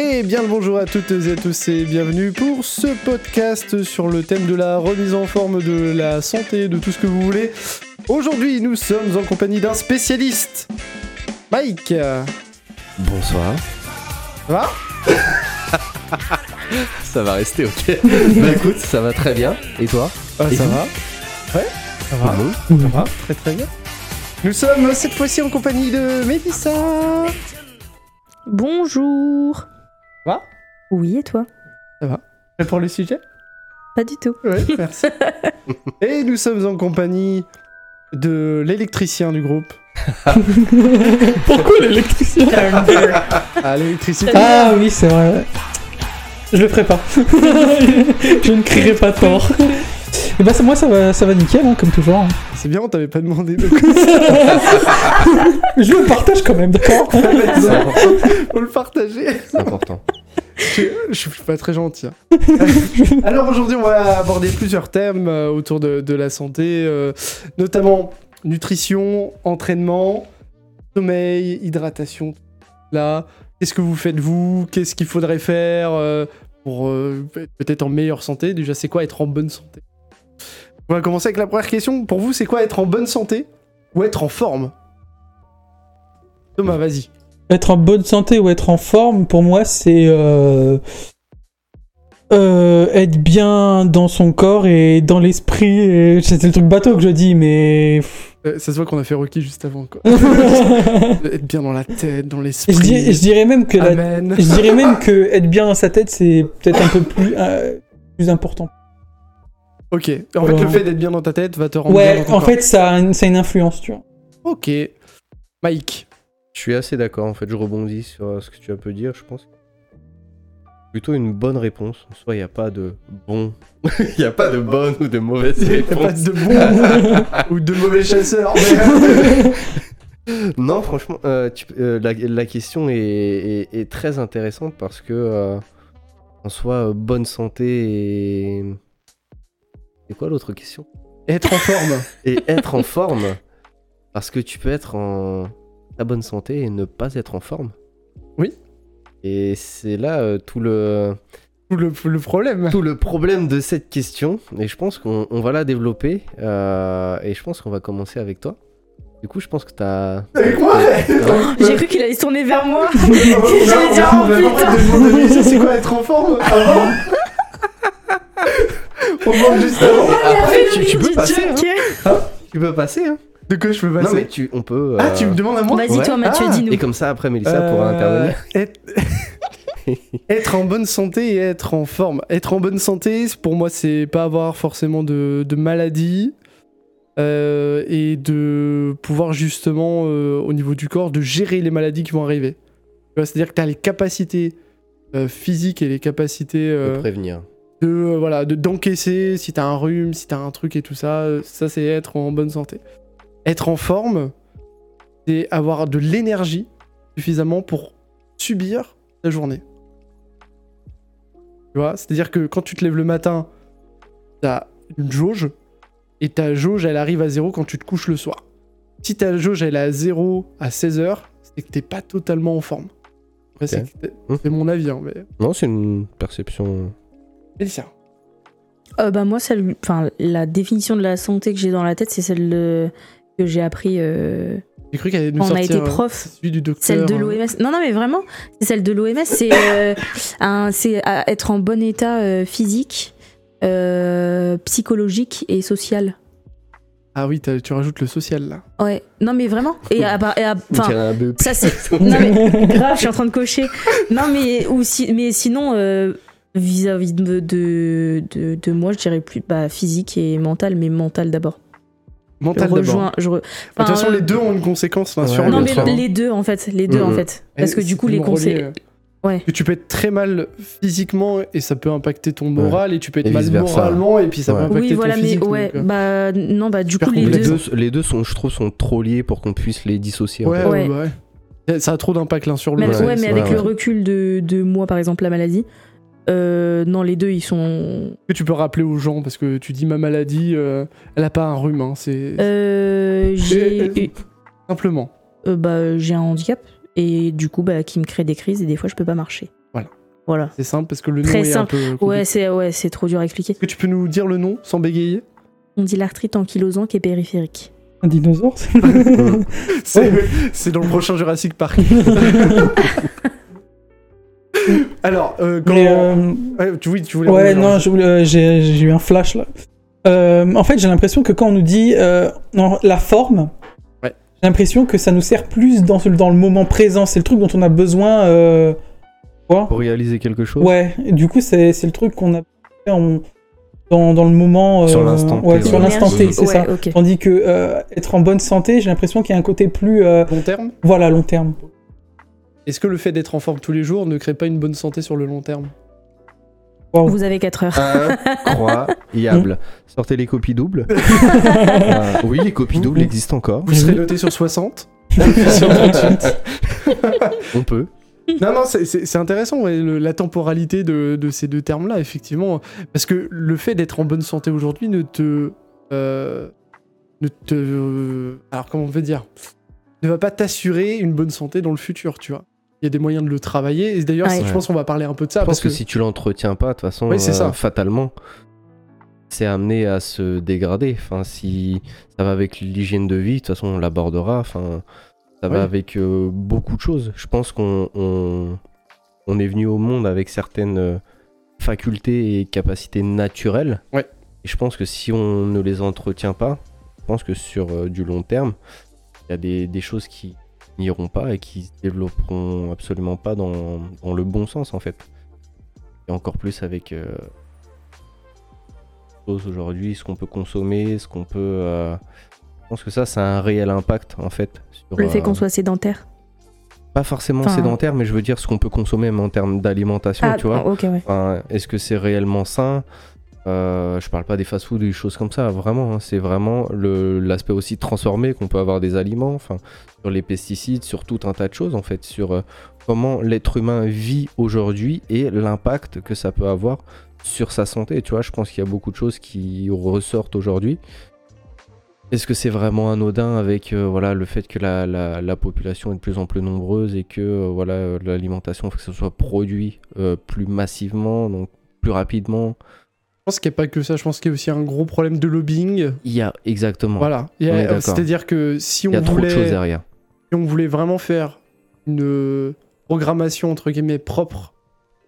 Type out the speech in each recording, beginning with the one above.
Et bien le bonjour à toutes et à tous et bienvenue pour ce podcast sur le thème de la remise en forme de la santé, de tout ce que vous voulez. Aujourd'hui, nous sommes en compagnie d'un spécialiste. Mike, Bonsoir. ça va? Ça va rester ok. bah écoute, ça va très bien. Et toi? Ah, Et Ça va Ouais, ça va. Ça va, très très bien. Nous sommes cette fois-ci en compagnie de Mélissa. Bonjour. Ça va Oui, et toi? Prêt pour le sujet Pas du tout. Ouais, merci. et nous sommes en compagnie de l'électricien du groupe. Pourquoi l'électricien? Ah, l'électricité. Ah oui, c'est vrai. Je le ferai pas. je ne crierai pas fort. Et bah ça- moi ça va, ça va nickel, hein, comme toujours. hein. C'est bien, on t'avait pas demandé de Je le partage quand même, d'accord? Faut le partager. C'est important. Je, suis pas très gentil. hein. Alors aujourd'hui, on va aborder plusieurs thèmes euh, autour de, de la santé, euh, notamment nutrition, entraînement, sommeil, hydratation. Là, qu'est-ce que vous faites vous? Qu'est-ce qu'il faudrait faire euh, pour euh, être peut-être en meilleure santé? Déjà, c'est quoi être en bonne santé? On va commencer avec la première question. Pour vous, c'est quoi être en bonne santé ou être en forme? Thomas, vas-y. Être en bonne santé ou être en forme, pour moi, c'est euh, euh, être bien dans son corps et dans l'esprit. et- C'est le truc bateau que je dis, mais. Euh, ça se voit qu'on a fait Rocky juste avant. Quoi. être bien dans la tête, dans l'esprit. je dirais même que la- je dirais même que être bien dans sa tête, c'est peut-être un peu plus, plus important. Ok. En fait, le fait d'être bien dans ta tête va te rendre bien Ouais, dans ton en corps. fait, ça a, une, ça a une influence, tu vois. Ok. Mike. Je suis assez d'accord en fait, je rebondis sur euh, ce que tu as pu dire, je pense. Plutôt une bonne réponse. Soit il n'y a pas de bon. Il n'y a pas de bonne ou de mauvaise T'as pas réponse. de bons ou de mauvais chasseurs. mais- Non, franchement, euh, tu- euh, la, la question est, est- est très intéressante parce que, euh, en soi, bonne santé et. C'est quoi l'autre question? Être en forme. Et être en forme. Parce que tu peux être en ta bonne santé et ne pas être en forme. Oui. Et c'est là euh, tout le Tout le, le problème. tout le problème de cette question. Et je pense qu'on on va la développer. euh, et je pense qu'on va commencer avec toi. Du coup, je pense que t'as. Avec moi J'ai cru qu'il allait se tourner vers moi. J'allais dire, oh, putain. C'est quoi être en forme avant On demande juste avant. Après, tu, tu peux passer. hein. joker. Tu peux passer. Hein. De quoi je peux Non, passer mais tu, on peut. Ah, euh, tu me demandes à moi Vas-y, Ouais. toi, Mathieu, Ah. dis-nous. Et comme ça, après, Mélissa pourra Euh, intervenir. Être... être en bonne santé et être en forme. Être en bonne santé, pour moi, c'est pas avoir forcément de, de maladie euh, et de pouvoir justement, euh, au niveau du corps, de gérer les maladies qui vont arriver. C'est-à-dire que tu as les capacités euh, physiques et les capacités De prévenir. de euh, voilà de d'encaisser si t'as un rhume, si t'as un truc et tout ça. Ça, c'est être en bonne santé. Être en forme, c'est avoir de l'énergie suffisamment pour subir ta journée. Tu vois, c'est-à-dire que quand tu te lèves le matin, t'as une jauge et ta jauge elle arrive à zéro quand tu te couches le soir. Si ta jauge elle est à zéro à 16h, c'est que t'es pas totalement en forme. Après, c'est mon avis, hein, mais. Non, c'est une perception. Félicia. Euh, bah, moi, celle... enfin, la définition de la santé que j'ai dans la tête, c'est celle de- que j'ai appris. euh, J'ai cru qu'elle allait nous On a été euh, prof. celui du docteur. Celle de euh, l'OMS. Non, non, mais vraiment, c'est celle de l'OMS. C'est euh, un- c'est à être en bon état euh, physique, euh, psychologique et social. Ah oui, tu rajoutes le social là. Ouais, non, mais vraiment. Et à, et à- On enfin, ça c'est. Non, mais grave, je suis en train de cocher. Non, mais, ou si, mais sinon, euh, vis-à-vis de, de, de, de moi, je dirais plus bah, physique et mental, mais mental d'abord. Mental rejoins. je re- De toute façon, enfin, les euh, deux ont une conséquence l'un Ouais, sur Non, mais les deux en fait, les deux en Mhm. fait. Parce que Et du coup, les conseils. euh, Ouais. que tu peux être très mal physiquement et ça peut impacter ton moral et tu peux être Et mal moralement et puis ça peut Ouais. impacter Oui, ton voilà, mais physique. ouais, donc, euh, bah non, bah du coup, les deux. deux, les deux sont, je trouve, sont trop liés pour qu'on puisse les dissocier. en ouais, fait. ouais, Ouais. ouais. Ça a trop d'impact l'un sur Mais, l'autre. ouais, mais avec le recul de, de moi, par exemple, la maladie, euh, non, les deux, ils sont. que tu peux rappeler aux gens parce que tu dis ma maladie, euh, elle a pas un rhume, hein, c'est Euh, j'ai simplement. euh, bah, j'ai un handicap et du coup, bah, qui me crée des crises et des fois, je peux pas marcher. Voilà. Voilà. C'est simple parce que le nom Très est simple. un peu. compliqué. Ouais, c'est ouais, c'est trop dur à expliquer. Est-ce que tu peux nous dire le nom sans bégayer? On dit l'arthrite ankylosant qui est périphérique. Un dinosaure C'est c'est dans le prochain Jurassic Park. Alors, euh, quand... Mais, euh, Ouais, tu, oui, tu voulais. Ouais, non, euh, j'ai eu un flash là. Euh, en fait, j'ai l'impression que quand on nous dit euh, non, la forme, Ouais. j'ai l'impression que ça nous sert plus dans, dans le moment présent. C'est le truc dont on a besoin. Euh... quoi Pour réaliser quelque chose. Ouais, et du coup, c'est c'est le truc qu'on a fait en- dans, dans le moment. Sur l'instant T, Ouais, ouais. sur l'instant T, c'est Ouais, ça. ok. Tandis que euh, être en bonne santé, j'ai l'impression qu'il y a un côté plus. euh, Long terme? voilà, long terme. Est-ce que le fait d'être en forme tous les jours ne crée pas une bonne santé sur le long terme. Vous avez 4 heures. Incroyable. Sortez les copies doubles. Euh, oui, les copies doubles existent encore. Vous serez noté sur 60 Sur 38. On peut. Non, non, c'est- intéressant, ouais, le- la temporalité de, de ces deux termes-là, effectivement. Parce que le fait d'être en bonne santé aujourd'hui ne te. euh, ne te. euh, alors, comment on peut dire? Ne va pas t'assurer une bonne santé dans le futur, tu vois. Il y a des moyens de le travailler. Et d'ailleurs, Ouais. je pense qu'on va parler un peu de ça. Je pense parce que, si tu l'entretiens pas, de toute façon, Oui, euh, ça. fatalement, c'est amené à se dégrader. Enfin, si ça va avec l'hygiène de vie, de toute façon, on l'abordera. Enfin, ça va Oui. avec euh, beaucoup de choses. Je pense qu'on on, on est venu au monde avec certaines euh, facultés et capacités naturelles. Ouais. Et je pense que si on ne les entretient pas, je pense que sur euh, du long terme, il y a des, des choses qui n'iront pas et qui se développeront absolument pas dans, dans le bon sens en fait. Et encore plus avec euh, choses aujourd'hui, ce qu'on peut consommer, ce qu'on peut. euh, Je pense que ça, ça a un réel impact en fait. Sur, Le fait euh, qu'on soit sédentaire. Pas forcément Enfin- sédentaire, mais je veux dire ce qu'on peut consommer même en termes d'alimentation, Ah, tu vois. ok, ouais. Enfin, Est-ce que c'est réellement sain? Euh, Je parle pas des fast-food des choses comme ça, vraiment. hein. c'est vraiment l'aspect aussi transformé qu'on peut avoir des aliments, sur les pesticides, sur tout un tas de choses en fait, sur euh, comment l'être humain vit aujourd'hui et l'impact que ça peut avoir sur sa santé. Tu vois, je pense qu'il y a beaucoup de choses qui ressortent aujourd'hui. Est-ce que c'est vraiment anodin avec euh, voilà le fait que la, la- la population est de plus en plus nombreuse et que euh, voilà euh, l'alimentation faut que ce soit produit plus massivement donc plus rapidement pense qu'il n'y a pas que ça. Je pense qu'il y a aussi un gros problème de lobbying. Il y a exactement. Voilà. C'est-à-dire que si on Il y a trop de voulait. choses derrière. si on voulait vraiment faire une euh, programmation entre guillemets propre,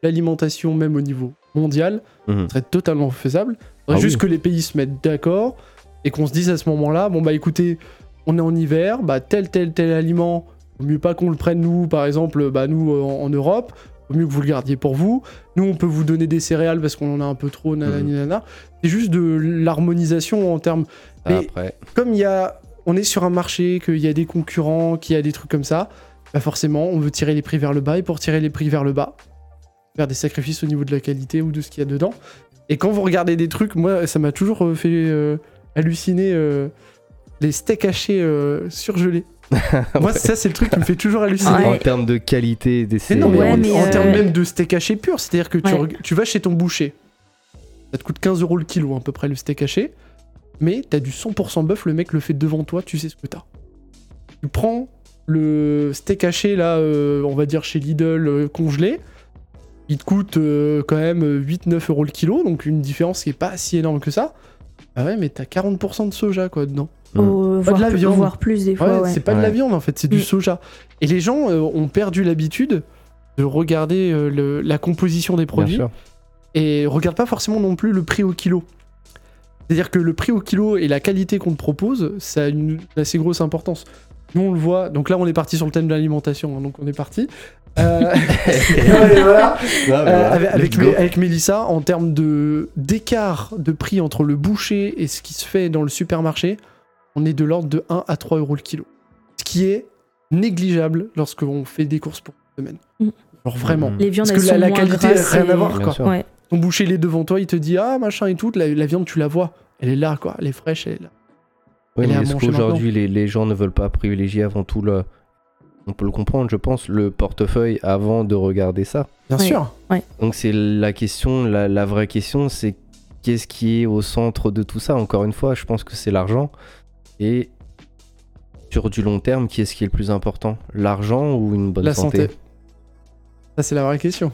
l'alimentation même au niveau mondial, Mhm. ce serait totalement faisable. Il faudrait Ah juste oui. que les pays se mettent d'accord et qu'on se dise à ce moment-là, bon bah écoutez, on est en hiver, bah tel tel tel aliment, mieux pas qu'on le prenne nous, par exemple, bah nous euh, en, en Europe, vaut mieux que vous le gardiez pour vous. Nous on peut vous donner des céréales parce qu'on en a un peu trop, nanani Mhm. nanana. C'est juste de l'harmonisation en termes Mais- Après, comme il y a, on est sur un marché, qu'il y a des concurrents, qu'il y a des trucs comme ça, bah forcément, on veut tirer les prix vers le bas, et pour tirer les prix vers le bas, faire des sacrifices au niveau de la qualité ou de ce qu'il y a dedans. Et quand vous regardez des trucs, moi, ça m'a toujours euh, fait euh, halluciner euh, les steaks hachés euh, surgelés. Moi, ça, c'est le truc qui me fait toujours halluciner. Ouais. en termes de qualité des Mais non, mais Ouais, en, mais, en euh, termes même de steak haché pur, c'est-à-dire que tu, Ouais. reg- tu vas chez ton boucher, ça te coûte 15 euros le kilo à peu près le steak haché, mais t'as du 100% bœuf, le mec le fait devant toi, tu sais ce que t'as. Tu prends le steak haché là, euh, on va dire chez Lidl euh, congelé, il te coûte euh, quand même 8-9 euros le kilo, donc une différence qui est pas si énorme que ça. Ah ouais, mais t'as 40% de soja quoi dedans. Mm. Au- Pas voire, de voire plus des fois, ouais. c'est pas de la viande en fait, c'est du Mm. soja. Et les gens euh, ont perdu l'habitude de regarder euh, le- la composition des produits et regardent pas forcément non plus le prix au kilo. C'est-à-dire que le prix au kilo et la qualité qu'on te propose, ça a une assez grosse importance. Nous on le voit, donc là on est parti sur le thème de l'alimentation, hein, donc on est parti. Euh, voilà. Euh, avec, avec, Let's go. Mé- avec Mélissa, en termes de d'écart de prix entre le boucher et ce qui se fait dans le supermarché, on est de l'ordre de 1 à 3 euros le kilo. Ce qui est négligeable lorsqu'on fait des courses pour une semaine. Mm. Genre vraiment. Mhm. Les viandes, Parce que elles la, sont la moins qualité, grasses rien à voir quoi. Ouais. Ton boucher, il est devant toi, il te dit ah machin et tout, la, la viande tu la vois, elle est là quoi, elle est fraîche, elle est là. Oui, mais est-ce qu'aujourd'hui les, les gens ne veulent pas privilégier avant tout le. On peut le comprendre, je pense, le portefeuille avant de regarder ça. Bien Ouais. sûr. Donc c'est la question, la, la vraie question, c'est qu'est-ce qui est au centre de tout ça? Encore une fois, je pense que c'est l'argent. Et sur du long terme, qu'est-ce qui est le plus important? L'argent ou une bonne la santé, santé. Ça c'est la vraie question.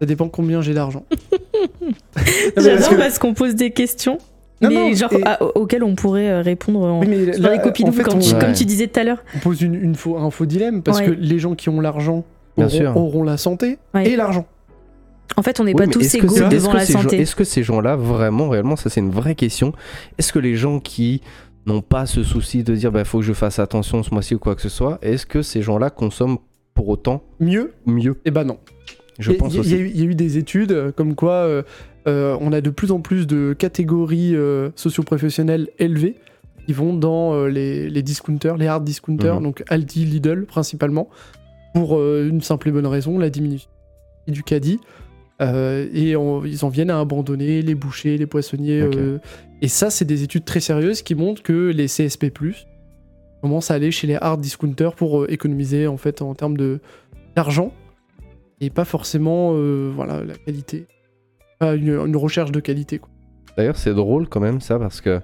Ça dépend combien j'ai d'argent. Parce J'adore parce qu'on pose des questions, Non, mais non, genre et- ah, auxquelles on pourrait euh, répondre en, Oui, mais sur là, les copies en de fait, quand on- tu- Ouais. comme tu disais tout à l'heure. on pose une, une faux- un faux dilemme parce Ouais. que les gens qui ont l'argent Bien auront, sûr. auront la santé Ouais. et l'argent. En fait, on n'est Oui, pas tous est-ce égaux est-ce devant la santé. Est-ce que ces gens-là, vraiment, réellement, ça c'est une vraie question. Est-ce que les gens qui n'ont pas ce souci de dire bah faut que je fasse attention ce mois-ci ou quoi que ce soit, est-ce que ces gens-là consomment pour autant Mieux mieux? Eh ben non. Je Il y a- pense il y, a- y eu- il y a eu des études euh, comme quoi euh, euh, on a de plus en plus de catégories euh, socio-professionnelles élevées qui vont dans les, les discounters, les hard discounters, Mhm. donc Aldi, Lidl principalement, pour une simple et bonne raison, la diminution du caddie. Euh, et on- ils en viennent à abandonner les bouchers, les poissonniers. Euh, et ça, c'est des études très sérieuses qui montrent que les CSP+, commencent à aller chez les hard discounters pour euh, économiser en fait en termes de d'argent et pas forcément voilà la qualité pas une, une recherche de qualité. D'ailleurs, c'est drôle quand même ça parce que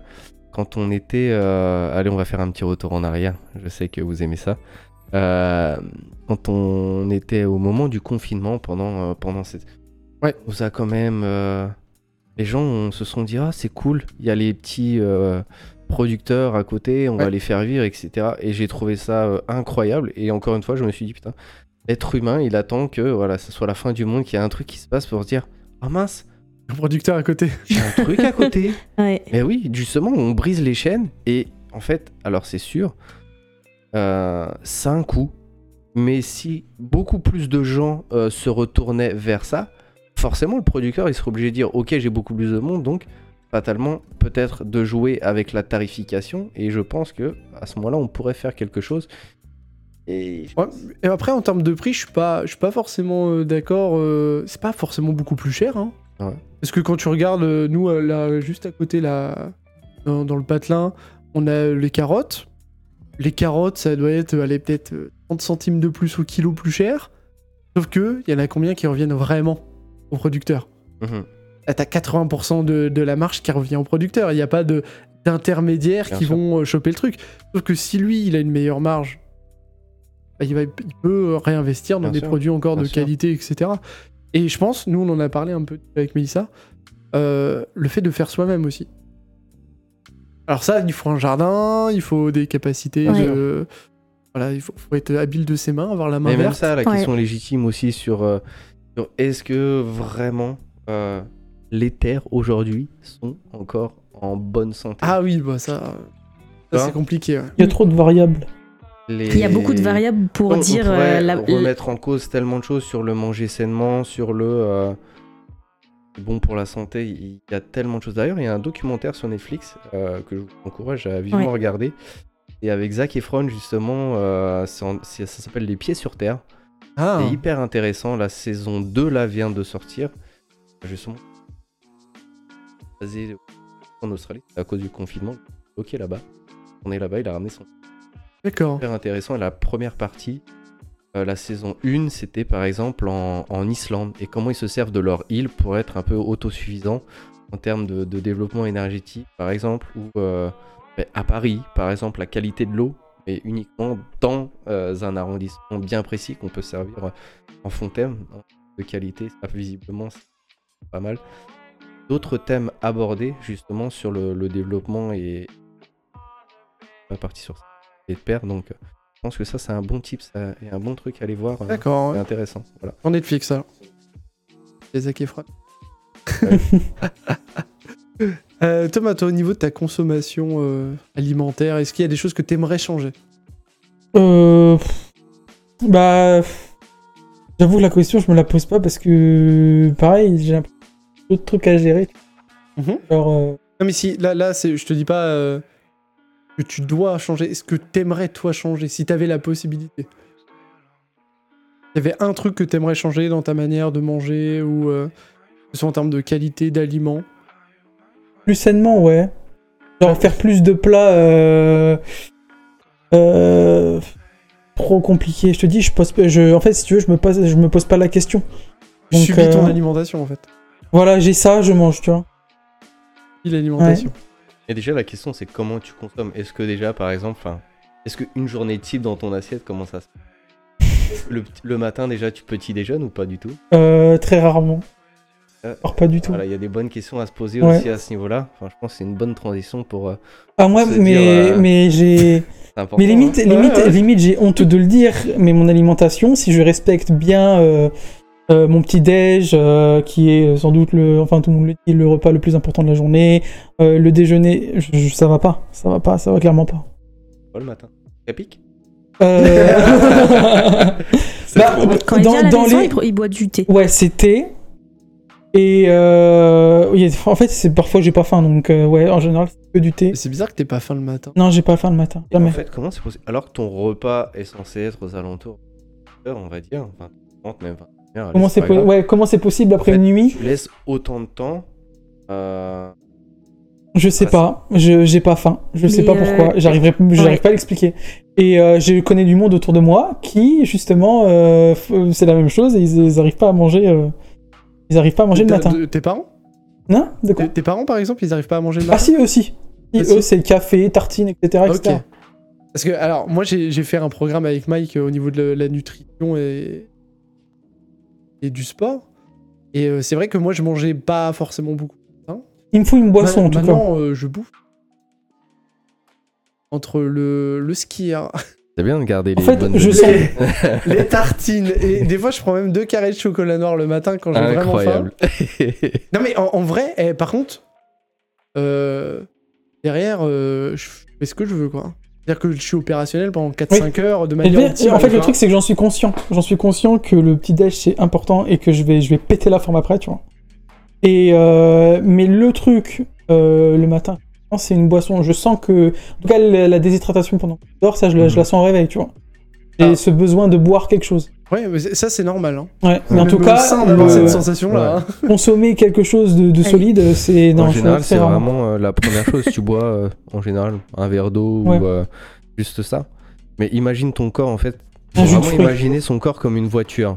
quand on était, allez, on va faire un petit retour en arrière. Je sais que vous aimez ça. Quand on était au moment du confinement pendant pendant cette, Ouais. où ça quand même, euh, les gens on se sont dit ah c'est cool, il y a les petits euh, producteurs à côté, on va les faire vivre, etc. Et j'ai trouvé ça euh, incroyable. Et encore une fois, je me suis dit putain, être humain, il attend que voilà, ce soit la fin du monde, qu'il y ait un truc qui se passe pour se dire ah mince, le producteur à côté j'ai un truc à côté. Ouais. Mais oui, justement, on brise les chaînes et en fait, alors c'est sûr, euh, ça a un coût. Mais si beaucoup plus de gens euh, se retournaient vers ça, forcément le producteur il serait obligé de dire ok j'ai beaucoup plus de monde donc fatalement peut-être de jouer avec la tarification et je pense que à ce moment-là on pourrait faire quelque chose. Et Ouais, et après en termes de prix je suis pas je suis pas forcément euh, d'accord euh, c'est pas forcément beaucoup plus cher hein. Ouais. parce que quand tu regardes euh, nous là juste à côté là dans, dans le patelin on a les carottes les carottes ça doit être allez peut-être euh, 30 centimes de plus au kilo plus cher sauf que il y en a combien qui reviennent vraiment? Au producteur. Là, t'as 80% de, de la marge qui revient au producteur. Il n'y a pas de d'intermédiaires qui sûr. vont euh, choper le truc. Sauf que si lui, il a une meilleure marge, bah, il, va, il peut réinvestir dans Bien des sûr, produits encore bien de sûr. qualité, etc. Et je pense, nous, on en a parlé un peu avec Mélissa, euh, le fait de faire soi-même aussi. Alors ça, il faut un jardin, il faut des capacités Ouais. de... Voilà, il faut, faut être habile de ses mains, avoir la main Mais même verte. ça, la Ouais. question légitime aussi sur, euh, est-ce que vraiment euh, les terres aujourd'hui sont encore en bonne santé? Ah oui, bah ça, ça Hein? c'est compliqué. ouais. Il y a trop de variables. Les- Il y a beaucoup de variables pour on, on dire pourrait euh, la, remettre en cause tellement de choses sur le manger sainement, sur le euh, bon pour la santé. Il y a tellement de choses. D'ailleurs, il y a un documentaire sur Netflix euh, que je vous encourage à vivement Ouais. regarder. Et avec Zac Efron, justement, euh, en- ça s'appelle Les Pieds sur Terre. Ah, C'est hyper intéressant. La saison 2 là vient de sortir. Justement. Basé en Australie à cause du confinement. Ok là-bas. On est là-bas, il a ramené son d'accord. super intéressant. Et la première partie, euh, la saison 1, c'était par exemple en, en Islande et comment ils se servent de leur île pour être un peu autosuffisants en termes de, de développement énergétique, par exemple, ou euh, à Paris, par exemple, la qualité de l'eau, mais uniquement dans euh, un arrondissement bien précis qu'on peut servir euh, en fontaine hein, de qualité. Ça, visiblement, c'est pas mal. D'autres thèmes abordés justement sur le, le développement et pas parti sur ça et de. Donc, euh, je pense que ça, c'est un bon tip ça, et un bon truc à aller voir. D'accord. c'est ouais. intéressant. Voilà. En Netflix, alors. Les Zac Efron. Euh, Thomas, toi, au niveau de ta consommation euh, alimentaire, est-ce qu'il y a des choses que tu aimerais changer? Euh, bah, j'avoue que la question je me la pose pas parce que pareil j'ai un peu d'autres trucs à gérer. Genre, euh, Non, mais si, là, là je te dis pas que tu dois changer. Est-ce que t'aimerais, toi, changer si t'avais la possibilité? Il y avait un truc que t'aimerais changer dans ta manière de manger ou que ce soit en termes de qualité d'aliments plus sainement, ouais. Genre faire plus de plats. Euh, euh, trop compliqué. Je te dis, je pose, je, en fait, si tu veux, je me pose, je me pose pas la question. Donc, Subis ton euh, alimentation, en fait. Voilà, j'ai ça, je mange, tu vois. Subis l'alimentation. Et déjà, la question, c'est comment tu consommes. Est-ce que déjà, par exemple, est-ce qu'une journée type dans ton assiette, comment ça se Le, petit- le matin, déjà, tu petit déjeunes ou pas du tout? Euh, très rarement. Euh, Alors pas du tout. Voilà, il y a des bonnes questions à se poser Ouais. aussi à ce niveau-là. Enfin, je pense que c'est une bonne transition pour. euh, Ah moi, se mais, dire, euh, mais j'ai... c'est important, Mais limite, hein. limite, Ouais, ouais. limite, j'ai honte de le dire, mais mon alimentation, si je respecte bien euh, euh, mon petit déj, euh, qui est sans doute le, enfin tout le monde le dit, le repas le plus important de la journée, euh, le déjeuner, je- je- ça va pas, ça va pas, ça va clairement pas. Pas le matin. Capique Euh... Bah, Quand il dans- vient à la dans maison, les- il, boit du thé. Ouais, c'était. Et euh... oui, en fait, c'est parfois j'ai pas faim, donc euh, ouais, en général, c'est que du thé. C'est bizarre que t'aies pas faim le matin. Non, j'ai pas faim le matin, En jamais. fait, comment c'est possible? Alors que ton repas est censé être aux alentours de 20 heures, on va dire, enfin 30 même 20 heures, Comment c'est pas po- ouais, comment c'est possible après En fait, une nuit? Tu laisses autant de temps. euh, Je sais pas, je j'ai pas faim, je sais Mais, pas pourquoi, euh, j'arriverai j'arrive ouais. pas à l'expliquer. Et euh, je connais du monde autour de moi qui justement euh, c'est la même chose et ils, ils arrivent pas à manger euh, ils arrivent pas à manger le matin. de- Tes parents? Non De quoi? Tes, tes parents, par exemple, ils arrivent pas à manger le Ah matin? si eux aussi. Si, Ah, si. eux c'est café, tartine, etc. Ok. etc. Parce que, alors, moi, j'ai fait un programme avec Mike euh, au niveau de la, nutrition et, et du sport. Et euh, c'est vrai que moi, je mangeais pas forcément beaucoup. Il me faut une boisson en tout cas. Maintenant, euh, je bouffe. Entre le, le skier, C'est bien de garder En les fait, je tartines, et des fois, je prends même deux carrés de chocolat noir le matin quand j'ai vraiment faim. Incroyable. Non, mais en, en vrai, eh, par contre, euh, derrière, euh, je fais ce que je veux, quoi. C'est-à-dire que je suis opérationnel pendant 4-5 heures de Et manière optimale, en fait, le truc, c'est que j'en suis conscient. J'en suis conscient que le petit déj c'est important et que je vais, je vais péter la forme après, tu vois. Et euh, mais le truc euh, le matin, c'est une boisson. Je sens que, en tout cas, la, la déshydratation pendant que je dors, ça, je, la- je la sens au réveil, tu vois. J'ai Ah. ce besoin de boire quelque chose. Ouais, mais ça, c'est normal. Hein. Ouais. Mais en tout cas, d'avoir le- cette sensation-là. Ouais. hein. consommer quelque chose de, solide, c'est non, en c'est général, c'est vraiment euh, la première chose. Tu bois euh, en général un verre d'eau Ouais. ou euh, juste ça. Mais imagine ton corps en fait. Vraiment fruits. imaginer son corps comme une voiture.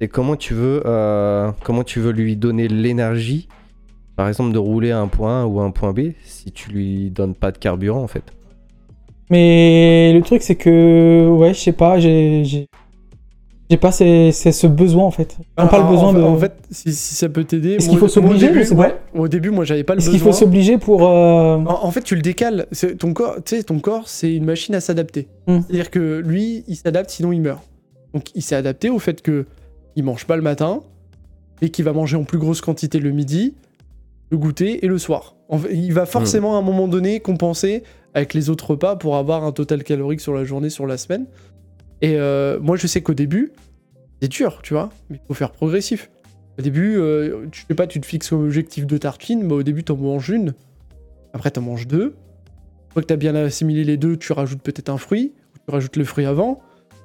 Et comment tu veux, euh, comment tu veux lui donner l'énergie, par exemple, de rouler à un point A ou à un point B, si tu lui donnes pas de carburant en fait. Mais le truc, c'est que, ouais, je sais pas, j'ai, j'ai, pas ces- ces- ce besoin en fait. J'ai pas le besoin en, de. En fait, si, si ça peut t'aider. Est-ce qu'il faut s'obliger ouais, Au début, moi, j'avais pas le Est-ce besoin. qu'il faut s'obliger pour. euh, En, en fait, tu le décales. C'est- Ton corps, tu sais, ton corps, c'est une machine à s'adapter. Hmm. C'est-à-dire que lui, il s'adapte, sinon il meurt. Donc, il s'est adapté au fait que il mange pas le matin et qu'il va manger en plus grosse quantité le midi, le goûter et le soir. En fait, il va forcément à un moment donné compenser avec les autres repas pour avoir un total calorique sur la journée, sur la semaine. Et euh, moi, je sais qu'au début, c'est dur, tu vois, mais il faut faire progressif. Au début, euh, tu sais pas, tu te fixes comme objectif deux tartines, mais au début, t'en manges une. Après, t'en manges deux. Une fois que t'as bien assimilé les deux, tu rajoutes peut-être un fruit, ou tu rajoutes le fruit avant.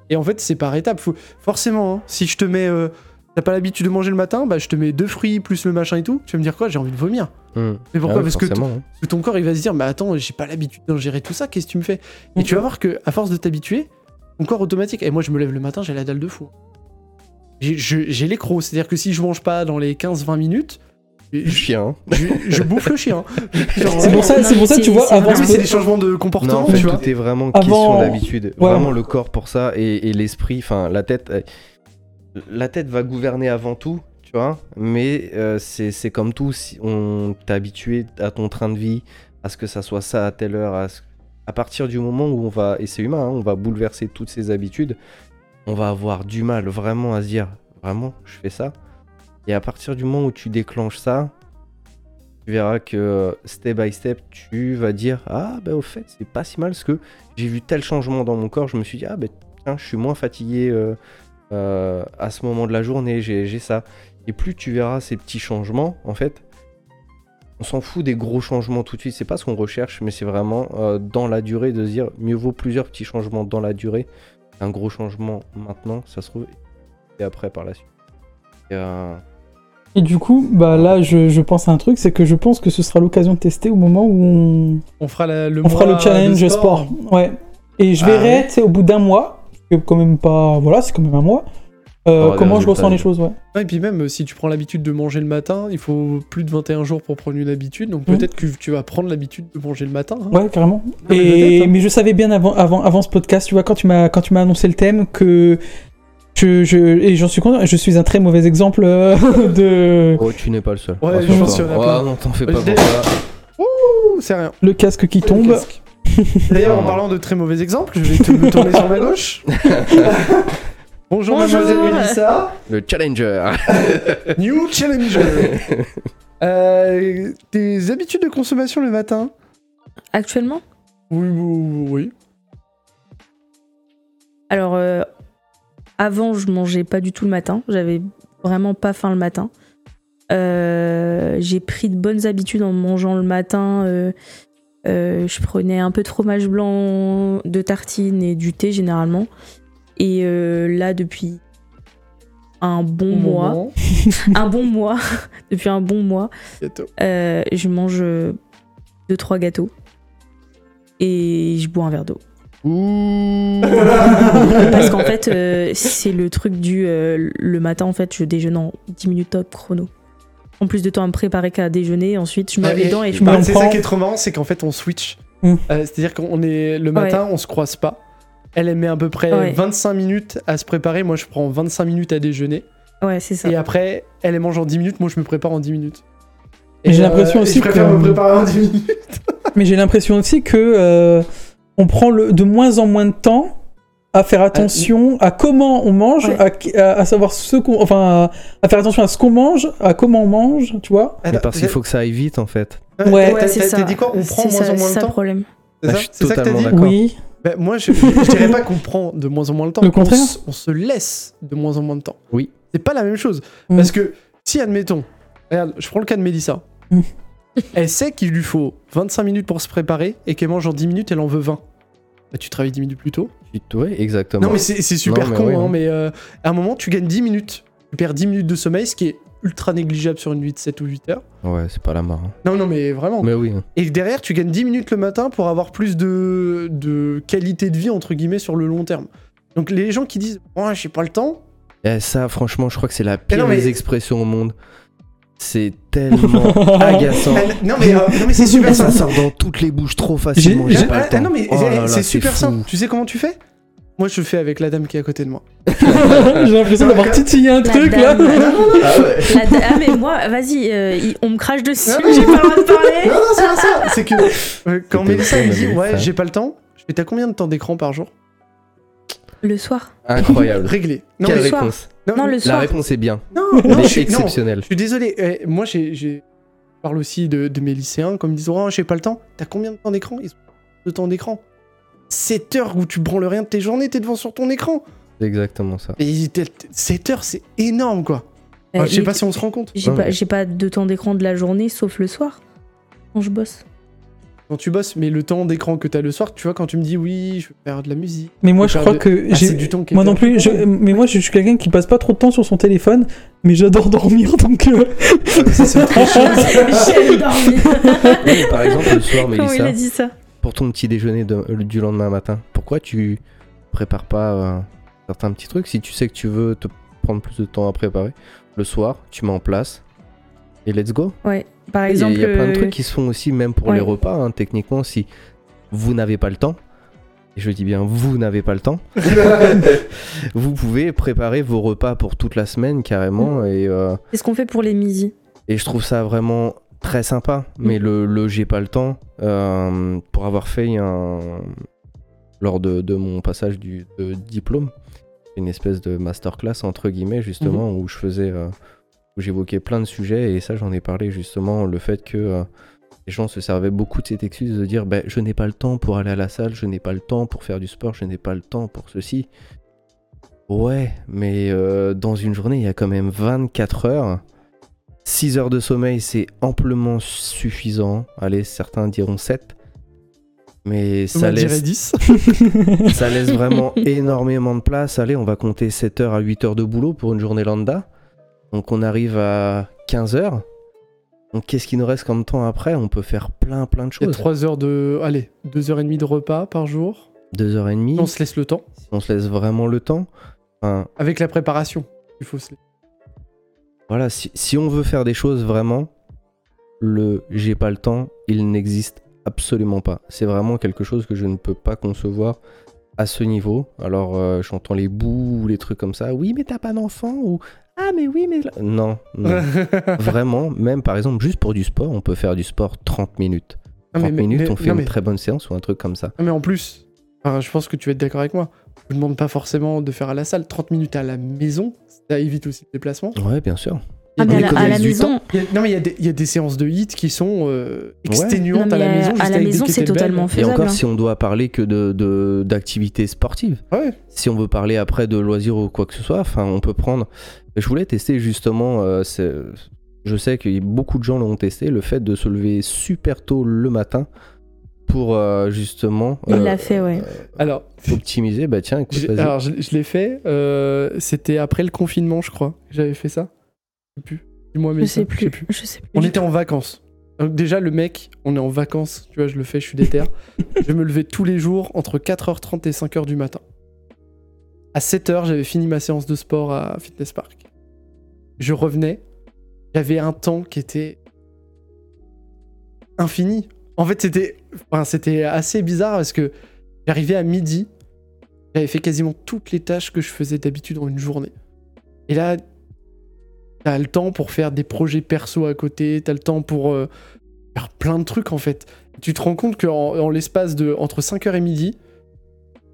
Et en fait, c'est par étapes. Faut... Forcément, hein, si je te mets. euh, T'as pas l'habitude de manger le matin, bah je te mets deux fruits plus le machin et tout. Tu vas me dire quoi J'ai envie de vomir. Hmm. Mais pourquoi Ah Parce que hein. parce que ton corps il va se dire mais attends j'ai pas l'habitude d'ingérer tout ça qu'est-ce que tu me fais et tu vas voir que à force de t'habituer ton corps automatique et moi je me lève le matin j'ai la dalle de fou j'ai les crocs c'est à dire que si je mange pas dans les 15-20 minutes Chien. je- je bouffe le chien C'est pour ça, c'est pour ça, tu vois, c'est avant. c'est des changements de comportement Non, en fait, tu vois tout est vraiment Avant- question d'habitude. Ouais. Vraiment le corps pour ça et, et l'esprit, enfin la tête, euh, la tête va gouverner avant tout, tu vois. Mais euh, c'est comme tout, si on t'est habitué à ton train de vie, à ce que ça soit ça à telle heure, à, partir du moment où on va, et c'est humain, hein, on va bouleverser toutes ces habitudes, on va avoir du mal vraiment à se dire, vraiment, je fais ça. Et à partir du moment où tu déclenches ça, tu verras que step by step, tu vas dire Ah, bah au fait, c'est pas si mal parce que j'ai vu tel changement dans mon corps. Je me suis dit Ah, bah tiens, je suis moins fatigué euh, euh, à ce moment de la journée, j'ai ça. Et plus tu verras ces petits changements, en fait, on s'en fout des gros changements tout de suite. C'est pas ce qu'on recherche, mais c'est vraiment euh, dans la durée de se dire mieux vaut plusieurs petits changements dans la durée qu'un gros changement maintenant, ça se trouve, et après par la suite. Et, euh, Et du coup, bah là, je, je pense à un truc, c'est que je pense que ce sera l'occasion de tester au moment où on, on fera la- le on fera mois le challenge de sport. Ouais. Et je Ah verrai, ouais sais, au bout d'un mois, quand même pas, voilà, c'est quand même un mois, euh, comment je ressens les choses, ouais. Ouais, et puis même, si tu prends l'habitude de manger le matin, il faut plus de 21 jours pour prendre une habitude. Donc Mhm. peut-être que tu vas prendre l'habitude de manger le matin. hein. Ouais, carrément. Et hein. mais je savais bien avant, avant, avant ce podcast, tu vois, quand tu m'as quand tu m'as annoncé le thème, que Je, je, et j'en suis content, je suis un très mauvais exemple euh, de Oh, tu n'es pas le seul. Ouais, je pense qu'il y en a Oh, non, t'en fais pas Je pour ça. Ouh, c'est rien. le casque qui Le tombe. casque. D'ailleurs, en parlant de très mauvais exemples, je vais te me tourner sur ma gauche. Bonjour, Bonjour. mademoiselle Mélissa. Le challenger. New Challenger. Euh, tes habitudes de consommation le matin? Actuellement? Oui, oui, oui. Alors, euh, avant, je mangeais pas du tout le matin. J'avais vraiment pas faim le matin. Euh, j'ai pris de bonnes habitudes en mangeant le matin. Euh, je prenais un peu de fromage blanc, de tartines et du thé généralement. Et euh, là, depuis un bon mois, un bon mois, depuis un bon mois, euh, je mange euh, deux trois gâteaux et je bois un verre d'eau. Parce qu'en fait, c'est le truc du. le matin, en fait, je déjeune en 10 minutes top chrono. En plus de temps à me préparer qu'à déjeuner, ensuite je me lave Ah, les et- dents et je bah, on c'est ça qui est trop marrant, c'est qu'en fait on switch. Mm. Euh, C'est-à-dire qu'on est le matin, on se croise pas. Elle, elle met à peu près Ouais. 25 minutes à se préparer. Moi, je prends 25 minutes à déjeuner. Ouais, c'est ça. Et après, elle elle mange en 10 minutes. Moi, je me prépare en 10 minutes. Mais j'ai euh, l'impression et aussi je préfère que- me préparer en 10 minutes. Mais j'ai l'impression aussi que euh, on prend le, de moins en moins de temps à faire attention à comment on mange, Ouais. à, savoir ce qu'on, enfin, à, à faire attention à ce qu'on mange, à comment on mange, tu vois. Mais parce qu'il faut que ça aille vite en fait. Ouais, Ouais. t'as- Ouais, t'as- c'est T'as ça. dit quoi? On prend C'est moins ça, en moins c'est de ça le temps problème. C'est Bah, ça je suis C'est ça que t'as dit? d'accord. Oui. Bah, Moi, je, je dirais pas qu'on prend de moins en moins de temps. Le on contraire. s- On, se laisse de moins en moins de temps. Oui. C'est pas la même chose. Mm. Parce que si, admettons, regarde, je prends le cas de Mélissa. Mm. Elle sait qu'il lui faut 25 minutes pour se préparer et qu'elle mange en 10 minutes, elle en veut 20. Bah, tu travailles 10 minutes plus tôt. Ouais, exactement. Non, mais c'est super Non, mais con, hein, hein. mais euh, à un moment, tu gagnes 10 minutes. Tu perds 10 minutes de sommeil, ce qui est ultra négligeable sur une nuit de 7 ou 8 heures. Ouais, c'est pas la marre. hein. Non, non, mais vraiment. Mais oui. hein. Et derrière, tu gagnes 10 minutes le matin pour avoir plus de, de qualité de vie, entre guillemets, sur le long terme. Donc les gens qui disent « Ouais, j'ai pas le temps Eh, ça, franchement, je crois que c'est la pire non, mais- des expressions au monde. C'est tellement agaçant. Ah, Non, mais, euh, non, mais c'est super Ça simple. sort dans toutes les bouches trop facilement. J'ai- j'ai Ah, pas le temps. non, mais Oh là là, c'est super fou. simple. Tu sais comment tu fais? Moi, je le fais avec la dame qui est à côté de moi. j'ai l'impression d'avoir titillé un La truc là. Ah ouais. La da- ah, mais moi, vas-y, euh, il- on me crache dessus, Non, non, j'ai pas le droit de parler. Non, non, c'est pas ça. C'est que euh, quand Mélissa temps dit Ouais, j'ai pas le temps, je fais T'as combien de temps d'écran par jour? Le soir. Incroyable. Réglé. Non, Quelle soir. réponse Non, le La soir. réponse est bien. non, non, je suis, non, exceptionnelle. je suis désolé. Eh, moi, j'ai, j'ai- je parle aussi de, de mes lycéens, comme ils disent Oh, j'ai pas le temps. T'as combien de temps d'écran? Ils ont de temps d'écran 7 heures où tu branles rien de tes journées, t'es devant sur ton écran. C'est exactement ça. Et t'es- 7 heures, c'est énorme, quoi. Euh, Enfin, je sais pas si on se rend compte. J'ai Non, pas, mais- j'ai pas de temps d'écran de la journée, sauf le soir, quand je bosse. Quand tu bosses, mais le temps d'écran que t'as le soir, tu vois, quand tu me dis oui, je veux faire de la musique. Mais moi, je crois de- que Ah, j'ai. c'est du temps qui est Moi non plus, je- mais moi je suis quelqu'un qui passe pas trop de temps sur son téléphone, mais j'adore dormir donc. euh, Ça, c'est autre chose. J'aime dormir. Oui, par exemple, le soir, Comment il Mélissa, a dit ça pour ton petit déjeuner de- euh, du lendemain matin, pourquoi tu prépares pas euh, certains petits trucs? Si tu sais que tu veux te prendre plus de temps à préparer Le soir, tu mets en place et let's go. Ouais, par Il y, a- exemple. il y a plein de euh, trucs qui se font aussi, même pour les repas, hein, techniquement, si vous n'avez pas le temps. Et je dis bien, vous n'avez pas le temps. vous pouvez préparer vos repas pour toute la semaine carrément. Et, euh, C'est ce qu'on fait pour les midis. et je trouve ça vraiment très sympa. Mais le, le j'ai pas le temps, euh, pour avoir fait un. lors de, de mon passage du de diplôme, une espèce de masterclass entre guillemets, justement, où je faisais. euh, où j'évoquais plein de sujets. Et ça, j'en ai parlé justement, le fait que. euh, les gens se servaient beaucoup de cette excuse de dire ben, je n'ai pas le temps pour aller à la salle, je n'ai pas le temps pour faire du sport, je n'ai pas le temps pour ceci. Ouais, mais euh, dans une journée, il y a quand même 24 heures. 6 heures de sommeil, c'est amplement suffisant. Allez, certains diront 7. Mais ça laisse, 10. ça laisse vraiment énormément de place. Allez, on va compter 7 heures à 8 heures de boulot pour une journée lambda. Donc on arrive à 15 heures. Donc qu'est-ce qui nous reste comme temps après? On peut faire plein plein de Il y a choses. 3 heures de. Allez, 2h30 de repas par jour. 2h30, On se laisse le temps. on se laisse vraiment le temps. Enfin, Avec la préparation. Il faut se Voilà, si, si on veut faire des choses vraiment, le j'ai pas le temps, il n'existe absolument pas. C'est vraiment quelque chose que je ne peux pas concevoir à ce niveau. Alors, euh, j'entends les bouts, les trucs comme ça. Oui, mais t'as pas d'enfant ou ah mais oui, mais non, non. vraiment. Même par exemple, juste pour du sport, on peut faire du sport 30 minutes. 30 Ah, mais- minutes, mais- on fait non, une très bonne séance ou un truc comme ça. Ah, mais en plus, je pense que tu vas être d'accord avec moi. Je ne demande pas forcément de faire à la salle 30 minutes à la maison. Ça évite aussi le déplacement. Ouais, bien sûr. Ah, mais à la, à maison, a- non, mais il y, a des- il y a des séances de hit qui sont euh, exténuantes Non, à la mais maison. à la avec maison, c'est totalement Et faisable. encore, hein. si on doit parler que de- de d'activités sportives. Ouais. Si on veut parler après de loisirs ou quoi que ce soit, enfin, on peut prendre. Je voulais tester justement. euh, je sais que beaucoup de gens l'ont testé, le fait de se lever super tôt le matin pour euh, justement Il euh, l'a fait, ouais. Alors, optimiser. Bah tiens, écoute, alors je, je l'ai fait. euh, C'était après le confinement, je crois. que J'avais fait ça. Je sais plus. Je mais sais plus. Je sais plus. On était en vacances. Donc déjà, le mec, on est en vacances. Tu vois, je le fais, je suis déter. je me levais tous les jours entre 4h30 et 5h du matin. À 7h, j'avais fini ma séance de sport à Fitness Park. Je revenais. J'avais un temps qui était infini. En fait, c'était enfin, c'était assez bizarre parce que j'arrivais à midi. J'avais fait quasiment toutes les tâches que je faisais d'habitude en une journée. Et là, T'as le temps pour faire des projets perso à côté, t'as le temps pour euh, faire plein de trucs en fait. Tu te rends compte qu'en en, l'espace de entre 5h et midi,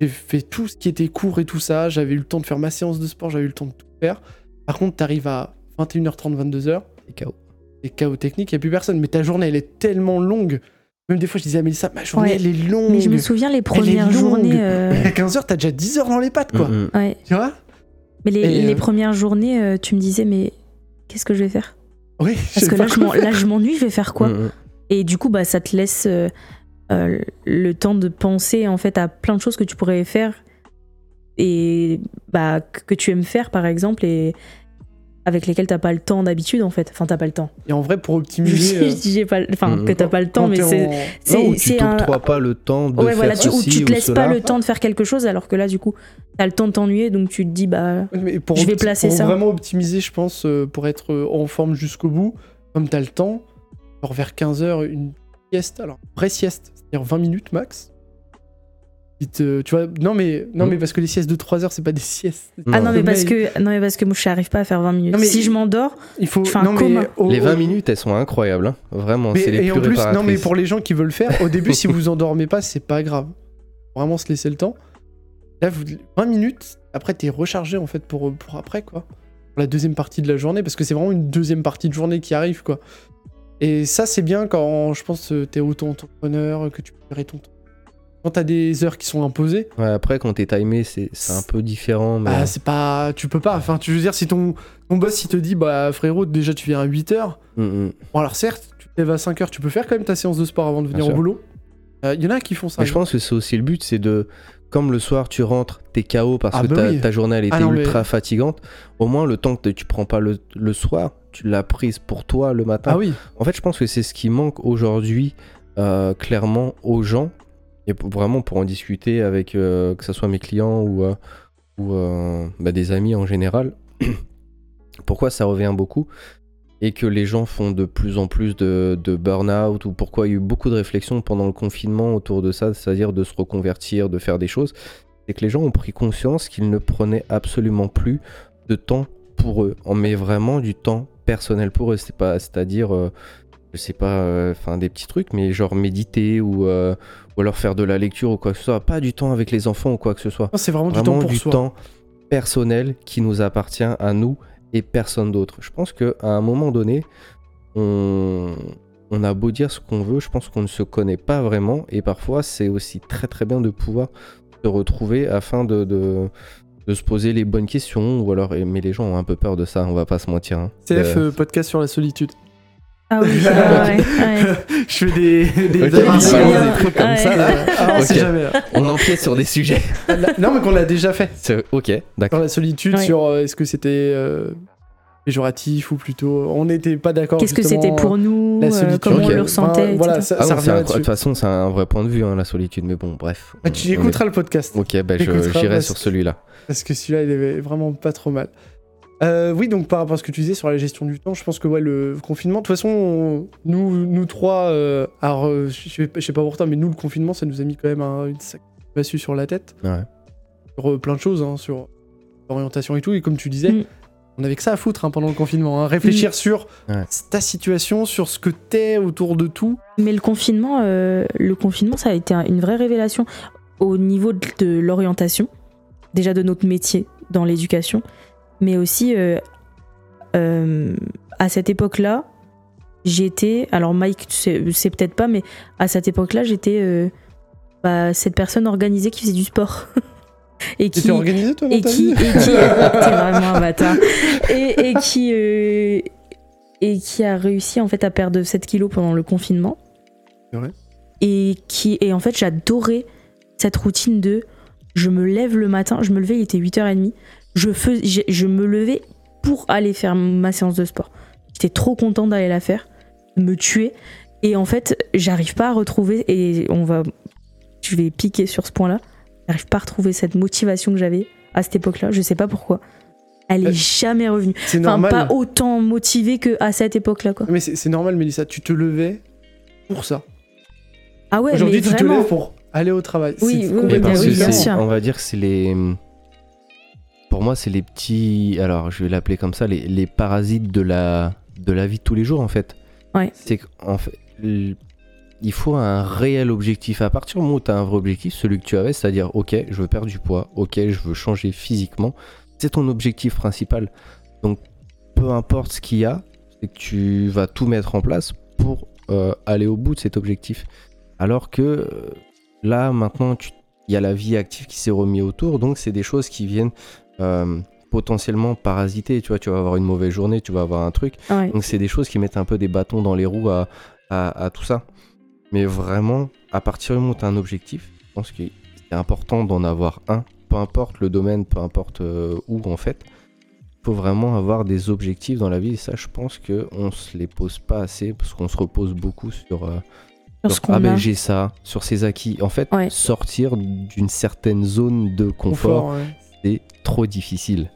j'ai fait tout ce qui était court et tout ça, j'avais eu le temps de faire ma séance de sport, j'avais eu le temps de tout faire. Par contre, t'arrives à 21h30, 22h, C'est KO. c'est chaos technique, il a plus personne. Mais ta journée, elle est tellement longue. Même des fois, je disais à Mélissa, ma journée, Ouais. elle est longue. Mais je me souviens les premières journées. euh, À 15h, t'as déjà 10 heures dans les pattes, quoi. Mm. Ouais. Tu vois? Mais les, Et, les euh, premières journées, tu me disais, mais qu'est-ce que je vais faire? Oui, Parce que là, je m'en- là, je m'ennuie, je vais faire quoi? Mm. Et du coup, bah, ça te laisse euh, euh, le temps de penser en fait à plein de choses que tu pourrais faire et bah, que que tu aimes faire par exemple et avec lesquelles t'as pas le temps d'habitude en fait. Enfin, t'as pas le temps. Et en vrai, pour Je optimiser. dis, euh, je dis j'ai pas, enfin Mhm. que t'as pas le temps, quand mais c'est en- tu c'est un t'octroies pas le temps de ouais faire voilà, tu, ou tu te laisses pas le temps de faire quelque chose alors que là du coup t'as le temps de t'ennuyer donc tu te dis bah Mais pour Je vais placer pour ça. vraiment optimiser, je pense, euh, pour être euh, en forme jusqu'au bout, comme t'as le temps, genre vers 15h, une sieste, alors vraie sieste, c'est-à-dire 20 minutes max. Qui te- tu vois, non mais, non mais parce que les siestes de 3 heures, c'est pas des siestes. ah non mais parce que non mais parce que moi je n'arrive pas à faire 20 minutes. Non, mais- si je m'endors, Il faut. je fais un non, mais Les au- 20 minutes, elles sont incroyables. hein. Vraiment, mais- c'est les et plus en plus, non mais pour les gens qui veulent le faire, au début, si vous endormez pas, c'est pas grave. Faut Vraiment se laisser le temps. Là, vous, 20 minutes, après, t'es rechargé en fait pour, pour après, quoi. Pour la deuxième partie de la journée, parce que c'est vraiment une deuxième partie de journée qui arrive, quoi. Et ça, c'est bien quand, je pense, euh, t'es auto-entrepreneur, que tu peux gérer ton temps. Quand t'as des heures qui sont imposées, Ouais, après, quand t'es timé, c'est un peu différent. Mais... bah, c'est pas. Tu peux pas. Enfin, tu veux dire, si ton, ton boss, il te dit, bah, frérot, déjà, tu viens à 8h. Mm, mm. Bon, alors certes, tu te lèves à 5h, tu peux faire quand même ta séance de sport avant de venir Bien au sûr. boulot. Il y en a qui font ça. Mais je pense que c'est aussi le but, c'est de. Comme le soir, tu rentres, t'es KO parce Ah que bah ta, oui. ta journée elle était Ah non, mais- ultra fatigante. Au moins, le temps que tu prends pas le, le soir, tu l'as prise pour toi le matin. Ah oui. En fait, je pense que c'est ce qui manque aujourd'hui, euh, clairement, aux gens. Et vraiment pour en discuter avec, euh, que ce soit mes clients ou, euh, ou euh, bah, des amis en général. pourquoi ça revient beaucoup et que les gens font de plus en plus de, burn-out ou pourquoi il y a eu beaucoup de réflexions pendant le confinement autour de ça, c'est-à-dire de se reconvertir, de faire des choses, c'est que les gens ont pris conscience qu'ils ne prenaient absolument plus de temps pour eux. On met vraiment du temps personnel pour eux, c'est pas, c'est-à-dire, euh, je sais pas, enfin des petits trucs, mais genre méditer ou, ou alors faire de la lecture ou quoi que ce soit, pas du temps avec les enfants ou quoi que ce soit C'est vraiment, du temps pour du soi. temps personnel qui nous appartient à nous et personne d'autre. Je pense qu'à un moment donné, on, on a beau dire ce qu'on veut, je pense qu'on ne se connaît pas vraiment et parfois c'est aussi très très bien de pouvoir se retrouver afin de, de, de se poser les bonnes questions ou alors, mais les gens ont un peu peur de ça, on va pas se mentir. hein. CF, Euh, euh, podcast sur la solitude. Ah oui, ah ouais, ouais. Je fais des, des Ok, des- il c'est balance bien. des trucs comme Ouais. ça là. Ah, on sait Ok. jamais. là. On empiète sur des sujets. Non, mais qu'on l'a déjà fait. C'est- Ok, d'accord. Sur la solitude, Ouais. sur euh, est-ce que c'était euh, péjoratif ou plutôt. On n'était pas d'accord. Qu'est-ce que c'était pour nous la euh, solitude. Comment Ok. on le Enfin, ressentait voilà, etc. ça, Ah ça non, revient c'est un- de toute façon, c'est un vrai point de vue, hein, la solitude, mais bon, bref. Bah, tu est- écouteras le podcast. Ok, bah, j'irai sur celui-là. Parce que celui-là, il est vraiment pas trop mal. Euh, oui, donc par rapport à ce que tu disais sur la gestion du temps, je pense que ouais, le confinement, de toute façon, on- nous, nous trois, euh, alors euh, je sais pas- je sais pas pour toi, mais nous, le confinement, ça nous a mis quand même un- une sacrée massue sur la tête, Ouais. sur euh, plein de choses, hein, sur l'orientation et tout. Et comme tu disais, Mm. on avait que ça à foutre hein, pendant le confinement. hein. Réfléchir sur Ouais. ta situation, sur ce que t'es autour de tout. Mais le confinement, euh, le confinement, ça a été un- une vraie révélation au niveau de, de l'orientation, déjà de notre métier dans l'éducation, mais aussi euh, euh, à cette époque-là, j'étais, alors Mike, tu sais- peut-être pas, mais à cette époque-là, j'étais euh, bah, cette personne organisée qui faisait du sport. et qui, organisé toi dans et ta qui, vie et qui t'es vraiment un bâtard. Et, et qui euh, et qui a réussi en fait à perdre 7 kilos pendant le confinement. Vrai. Et qui et en fait j'adorais cette routine de je me lève le matin je me levais il était 8h30 je fais je, je me levais pour aller faire ma séance de sport j'étais trop contente d'aller la faire de me tuer et en fait j'arrive pas à retrouver et on va je vais piquer sur ce point là j'arrive pas à retrouver cette motivation que j'avais à cette époque là je sais pas pourquoi elle est Euh, jamais revenue C'est enfin normal. pas autant motivée que à cette époque là quoi Mais c'est c'est normal, Mélissa. Tu te levais pour ça. ah ouais mais Aujourd'hui, tu te lèves pour aller au travail. Oui, C'est oui, Mais oui, bien sûr. on va dire que c'est les. Pour moi, c'est les petits. Alors, je vais l'appeler comme ça, les, les parasites de la, de la vie de tous les jours, en fait. Ouais. C'est qu'en fait, il faut un réel objectif. À partir du moment où tu as un vrai objectif, celui que tu avais, c'est-à-dire, ok, je veux perdre du poids, ok, je veux changer physiquement, c'est ton objectif principal. Donc, peu importe ce qu'il y a, c'est que tu vas tout mettre en place pour euh, aller au bout de cet objectif. Alors que euh, là, maintenant, il y a la vie active qui s'est remis autour, donc c'est des choses qui viennent euh, potentiellement parasiter. Tu vois, tu vas avoir une mauvaise journée, tu vas avoir un truc. Ouais. Donc c'est des choses qui mettent un peu des bâtons dans les roues à, à- à tout ça. Mais vraiment, à partir du moment où tu as un objectif, je pense que c'est important d'en avoir un, peu importe le domaine, peu importe euh, où en fait. Il faut vraiment avoir des objectifs dans la vie et ça, je pense qu'on se les pose pas assez parce qu'on se repose beaucoup sur. euh, sur ah ben j'ai ça, sur ses acquis. En fait, Ouais. sortir d'une certaine zone de confort, confort. ouais. C'est trop difficile.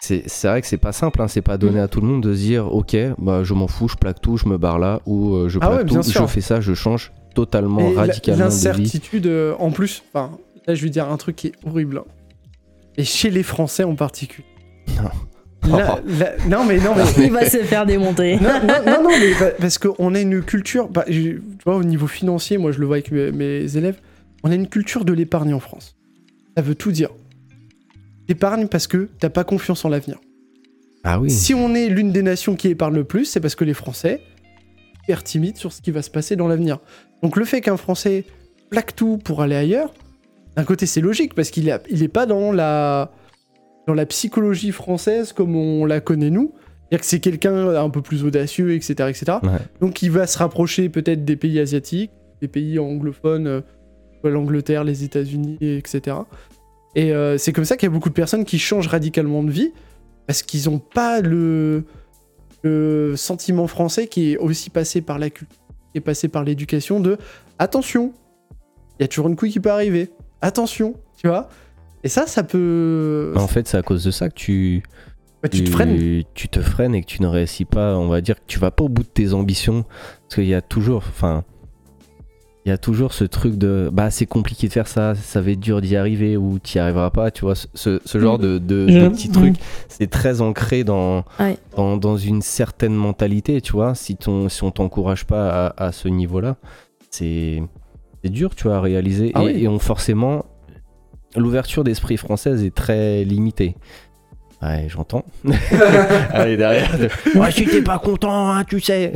C'est vrai que c'est pas simple, hein, c'est pas donné Mm. à tout le monde de se dire ok, bah, je m'en fous, je plaque tout, je me barre là, ou euh, je Ah plaque ouais, tout, bien je sûr. fais ça, je change totalement, Et radicalement. L'incertitude, euh, en plus, enfin, là je vais dire un truc qui est horrible. hein. Et chez les Français en particulier. Là- là- non mais non mais. Il va se faire démonter. non, non, non, non, mais pa- parce qu'on a une culture, bah, je- tu vois, au niveau financier, moi je le vois avec mes, mes élèves, on a une culture de l'épargne en France. Ça veut tout dire. T'épargnes parce que t'as pas confiance en l'avenir. Ah oui, Si on est l'une des nations qui épargne le plus, c'est parce que les Français sont hyper timides sur ce qui va se passer dans l'avenir. Donc le fait qu'un Français plaque tout pour aller ailleurs, d'un côté c'est logique parce qu'il est, il est pas dans la, dans la psychologie française comme on la connaît nous. C'est-à-dire que c'est quelqu'un un peu plus audacieux, etc. etc. Ouais. Donc il va se rapprocher peut-être des pays asiatiques, des pays anglophones, euh, l'Angleterre, les États-Unis, etc. Et euh, c'est comme ça qu'il y a beaucoup de personnes qui changent radicalement de vie parce qu'ils n'ont pas le, le sentiment français qui est aussi passé par la culture, qui est passé par l'éducation de attention, il y a toujours une couille qui peut arriver, attention, tu vois. Et ça, ça peut. en fait c'est à cause de ça que tu, Bah, tu te freines. tu te freines et que tu ne réussis pas, on va dire que tu vas pas au bout de tes ambitions, parce qu'il y a toujours, enfin, il y a toujours ce truc de, bah c'est compliqué de faire ça, ça va être dur d'y arriver ou t'y arriveras pas, tu vois, ce, ce- genre de, de, Je- de petits trucs, c'est très ancré dans, Ouais. dans, dans une certaine mentalité, tu vois, si, ton, si on t'encourage pas à, à ce niveau-là, c'est c'est dur, tu vois, à réaliser, Ah et, oui. et on forcément, l'ouverture d'esprit française est très limitée. Ouais, j'entends. Allez, derrière. Ouais, si t'es pas content, hein, tu sais.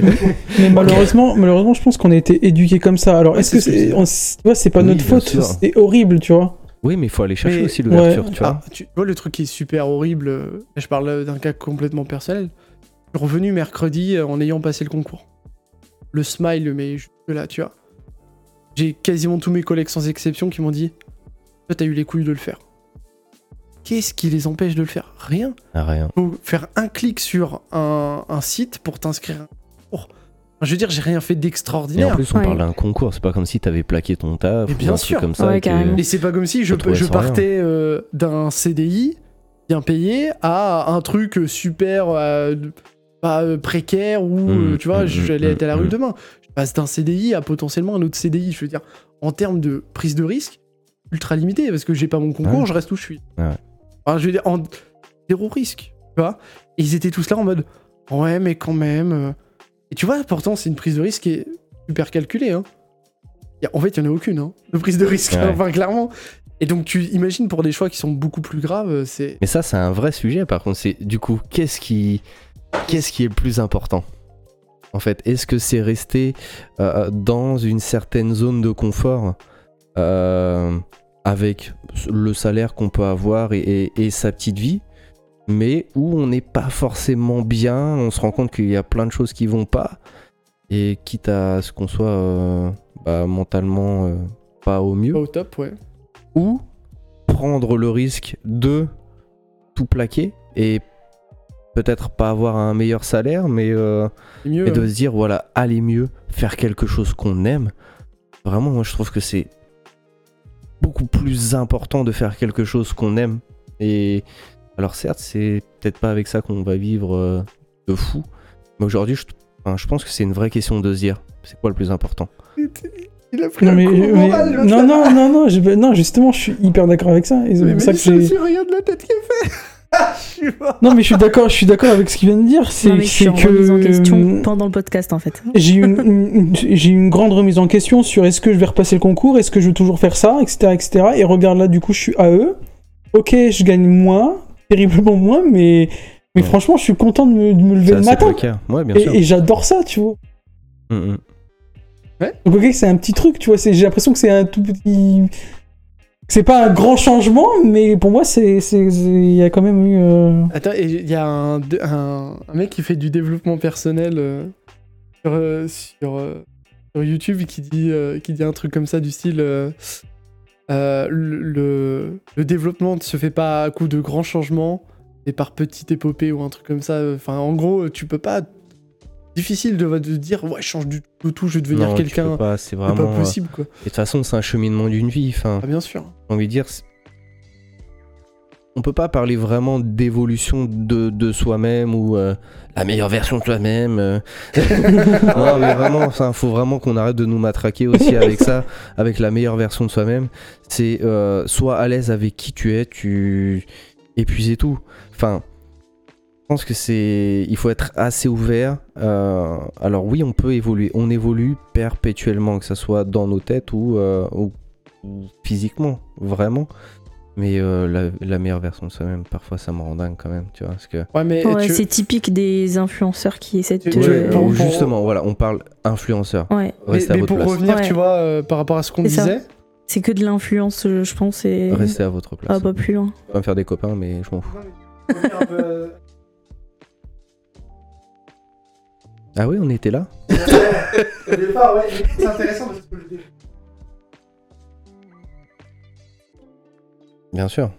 Mais malheureusement, malheureusement, je pense qu'on a été éduqués comme ça. Alors, Ouais, est-ce que c'est ce que c'est, je on- tu vois, c'est pas Oui, notre faute, c'est horrible, tu vois. Oui, mais il faut aller chercher Mais- aussi l'ouverture, Ouais. tu vois. Ah, tu vois le truc qui est super horrible, euh, là, je parle d'un cas complètement personnel. Je suis revenu mercredi euh, en ayant passé le concours. Le smile, mais jusque là, tu vois. J'ai quasiment tous mes collègues sans exception qui m'ont dit Toi, t'as eu les couilles de le faire. Qu'est-ce qui les empêche de le faire? Rien. Ah, rien. Faut faire un clic sur un, un site pour t'inscrire à un concours. Enfin, je veux dire, j'ai rien fait Et en d'extraordinaire. plus, on Ouais. parle d'un concours, c'est pas comme si t'avais plaqué ton taf Mais ou bien sûr. comme ça. Ouais, et c'est pas comme si je, partais euh, d'un CDI bien payé à un truc super. euh, pas euh, précaire ou Mmh, tu vois, mmh, je vais aller mmh, être à la rue mmh. demain. Je passe d'un CDI à potentiellement un autre CDI. Je veux dire, en termes de prise de risque, ultra limité parce que j'ai pas mon concours, Ouais. je reste où je suis. Ouais. Enfin, je veux dire, en zéro risque, tu vois. Et ils étaient tous là en mode, ouais, mais quand même. euh. Et tu vois, pourtant, c'est une prise de risque qui est super calculée. Hein. En fait, il y en a aucune, hein, de prise de risque, Ouais. enfin, clairement. Et donc, tu imagines pour des choix qui sont beaucoup plus graves, euh, c'est. Mais ça, c'est un vrai sujet. Par contre, c'est du coup, qu'est-ce qui, qu'est-ce qui est le plus important? En fait, est-ce que c'est rester euh, dans une certaine zone de confort? Euh, avec le salaire qu'on peut avoir et, et- et sa petite vie, mais où on n'est pas forcément bien, on se rend compte qu'il y a plein de choses qui vont pas, et quitte à ce qu'on soit euh, bah, mentalement euh, pas au mieux Pas au top, ouais. ou prendre le risque de tout plaquer et peut-être pas avoir un meilleur salaire, mais, euh, mieux. de euh, se dire voilà, aller mieux, faire quelque chose qu'on aime. Vraiment, moi je trouve que c'est beaucoup plus important de faire quelque chose qu'on aime. Et alors certes, c'est peut-être pas avec ça qu'on va vivre euh, de fou, mais aujourd'hui, je, enfin, je pense que c'est une vraie question de se dire c'est quoi le plus important? Il a pris Non, mais, coup mais- moral, l'autre, non, non, non, non, je- non, justement, je suis hyper d'accord avec ça. Et c'est Mais, pour ça mais que ça, j'ai. rien de la tête qui est fait. Non, mais je suis d'accord, je suis d'accord avec ce qu'il vient de dire. C'est c'est en remise en que question pendant le podcast en fait. j'ai eu une, une- j'ai eu une grande remise en question sur est-ce que je vais repasser le concours, est-ce que je veux toujours faire ça, etc., etc. Et regarde là, du coup, je suis AE. Ok, je gagne moins, terriblement moins, mais mais Ouais. franchement, je suis content de me, de me lever C'est le matin. précaire. Ouais, bien sûr. Et, et j'adore ça, tu vois. Mm, mm. Donc ok, c'est un petit truc, tu vois. J'ai l'impression que c'est un tout petit. C'est pas un grand changement, mais pour moi, c'est il y a quand même eu. euh, Attends, il y a un, mec qui fait du développement personnel euh, sur, euh, sur, YouTube qui dit, qui dit un truc comme ça du style le, le, développement ne se fait pas à coup de grands changements, mais par petites épopées ou un truc comme ça. Enfin, en gros, tu peux pas. Difficile de, de dire, ouais, je change du tout, tout, je vais devenir quelqu'un. c'est vraiment. pas euh, possible, quoi. Et de toute façon, c'est un cheminement d'une vie. Enfin, Ah, bien sûr. j'ai envie de dire, on peut pas parler vraiment d'évolution de, de soi-même ou euh, la meilleure version de soi-même. euh. non, mais vraiment, enfin, faut vraiment qu'on arrête de nous matraquer aussi avec ça, avec la meilleure version de soi-même. C'est euh, soit à l'aise avec qui tu es, tu c'est tout. Enfin. Je pense que c'est, il faut être assez ouvert. Euh, alors oui, on peut évoluer, on évolue perpétuellement, que ce soit dans nos têtes ou, euh, ou- physiquement, vraiment. Mais euh, la, la meilleure version de soi-même, parfois ça me rend dingue quand même, tu vois, parce que Ouais, mais Ouais, tu- c'est typique des influenceurs qui essaient de te. Ouais, justement, voilà, on parle influenceur. Ouais, mais, Restez à mais votre pour place. revenir, Ouais. tu vois, euh, par rapport à ce qu'on disait, c'est que de l'influence, je pense, et. Restez à votre place. Ah, pas plus loin. On va me faire des copains, mais je m'en fous. Ah oui, on était là Au départ, ouais, c'est intéressant parce que Bien sûr.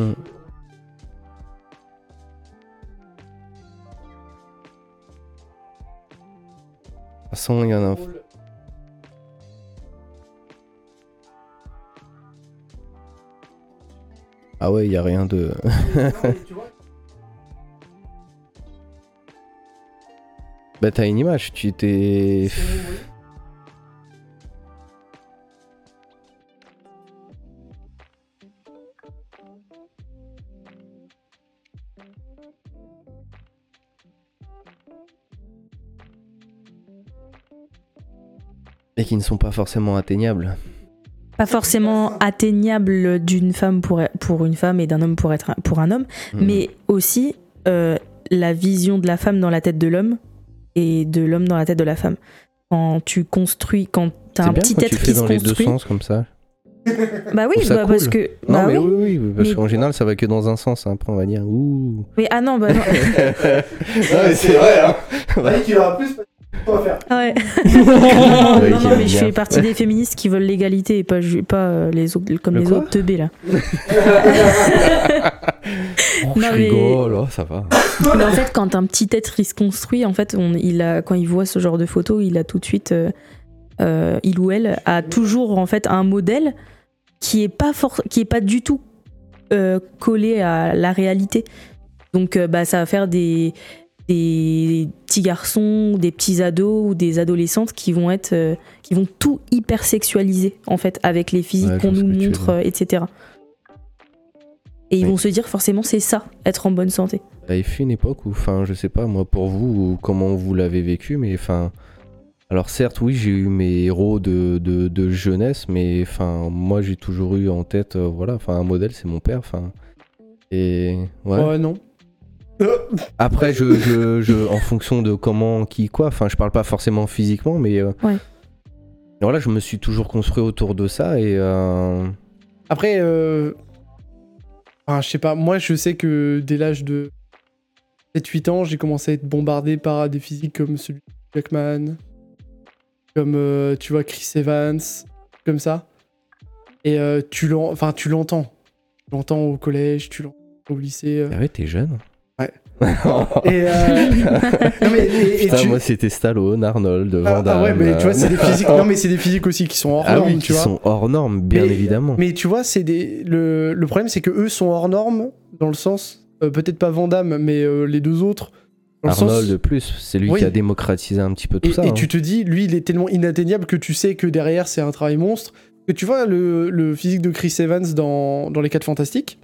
Mm. De toute façon, il y en a. Ah ouais, il y a rien de. Bah t'as une image, tu t'es. Et qui ne sont pas forcément atteignables. Pas forcément atteignable d'une femme pour, pour une femme et d'un homme pour, être un- pour un homme, Mm. mais aussi euh, la vision de la femme dans la tête de l'homme et de l'homme dans la tête de la femme. quand tu construis, quand t'as un bien petit quand tu être fais qui se dans les deux sens comme ça. Bah oui, bah, parce cool. que. Non, bah mais oui. oui, oui, parce Mais- qu'en général, ça va que dans un sens. hein. Après, on va dire ouh. Mais ah non, bah non. ouais, c'est vrai, hein. Ouais, qu'il y aura faire. Ah ouais. Non, non, mais je fais partie des féministes qui veulent l'égalité et pas, pas euh, les autres, comme Le les autres teubés là. Oh, Non, je mais- rigole, oh, ça va. Mais en fait, quand un petit être il se construit, en fait, on, il a, quand il voit ce genre de photos, il a tout de suite, euh, euh, il ou elle a toujours en fait un modèle qui est pas for- qui est pas du tout euh, collé à la réalité. Donc, euh, bah, ça va faire des des petits garçons, des petits ados ou des adolescentes qui vont être, euh, qui vont tout hyper sexualiser en fait avec les physiques Ouais, qu'on nous montre, euh, etc. Et ils Oui. vont se dire forcément c'est ça, être en bonne santé. Il y a eu une époque où, enfin, je sais pas moi pour vous ou comment vous l'avez vécu, mais enfin, alors certes, oui, j'ai eu mes héros de, de, de jeunesse, mais enfin, moi j'ai toujours eu en tête, euh, voilà, enfin, un modèle, c'est mon père, enfin, et ouais. Ouais, non. Après, je, je, je, en fonction de comment, qui, quoi, enfin, je parle pas forcément physiquement, mais euh, Ouais. voilà, je me suis toujours construit autour de ça et euh, Après, euh... enfin, je sais pas, moi je sais que dès l'âge de 7-8 ans, j'ai commencé à être bombardé par des physiques comme celui de Jackman, comme euh, tu vois Chris Evans, comme ça. Et euh, tu l'en- enfin, tu l'entends. Tu l'entends au collège, tu l'entends au lycée. euh. ah ouais, t'es jeune. Et, euh, non, mais, et- et Putain, tu- moi c'était Stallone, Arnold, Van Ah, ah Damme. ouais, mais tu vois, c'est des physiques. Non, mais c'est des physiques aussi qui sont hors Ah normes, oui, tu qui vois. sont hors normes, bien Mais- évidemment. Mais tu vois, c'est des. Le, le problème, c'est que eux sont hors normes dans le sens, euh, peut-être pas Vandame, mais euh, les deux autres. Dans le sens- Arnold, plus, c'est lui Oui. qui a démocratisé un petit peu tout et, ça. et hein. tu te dis, lui, il est tellement inatteignable que tu sais que derrière, c'est un travail monstre. Que tu vois le, le physique de Chris Evans dans, dans Les 4 Fantastiques,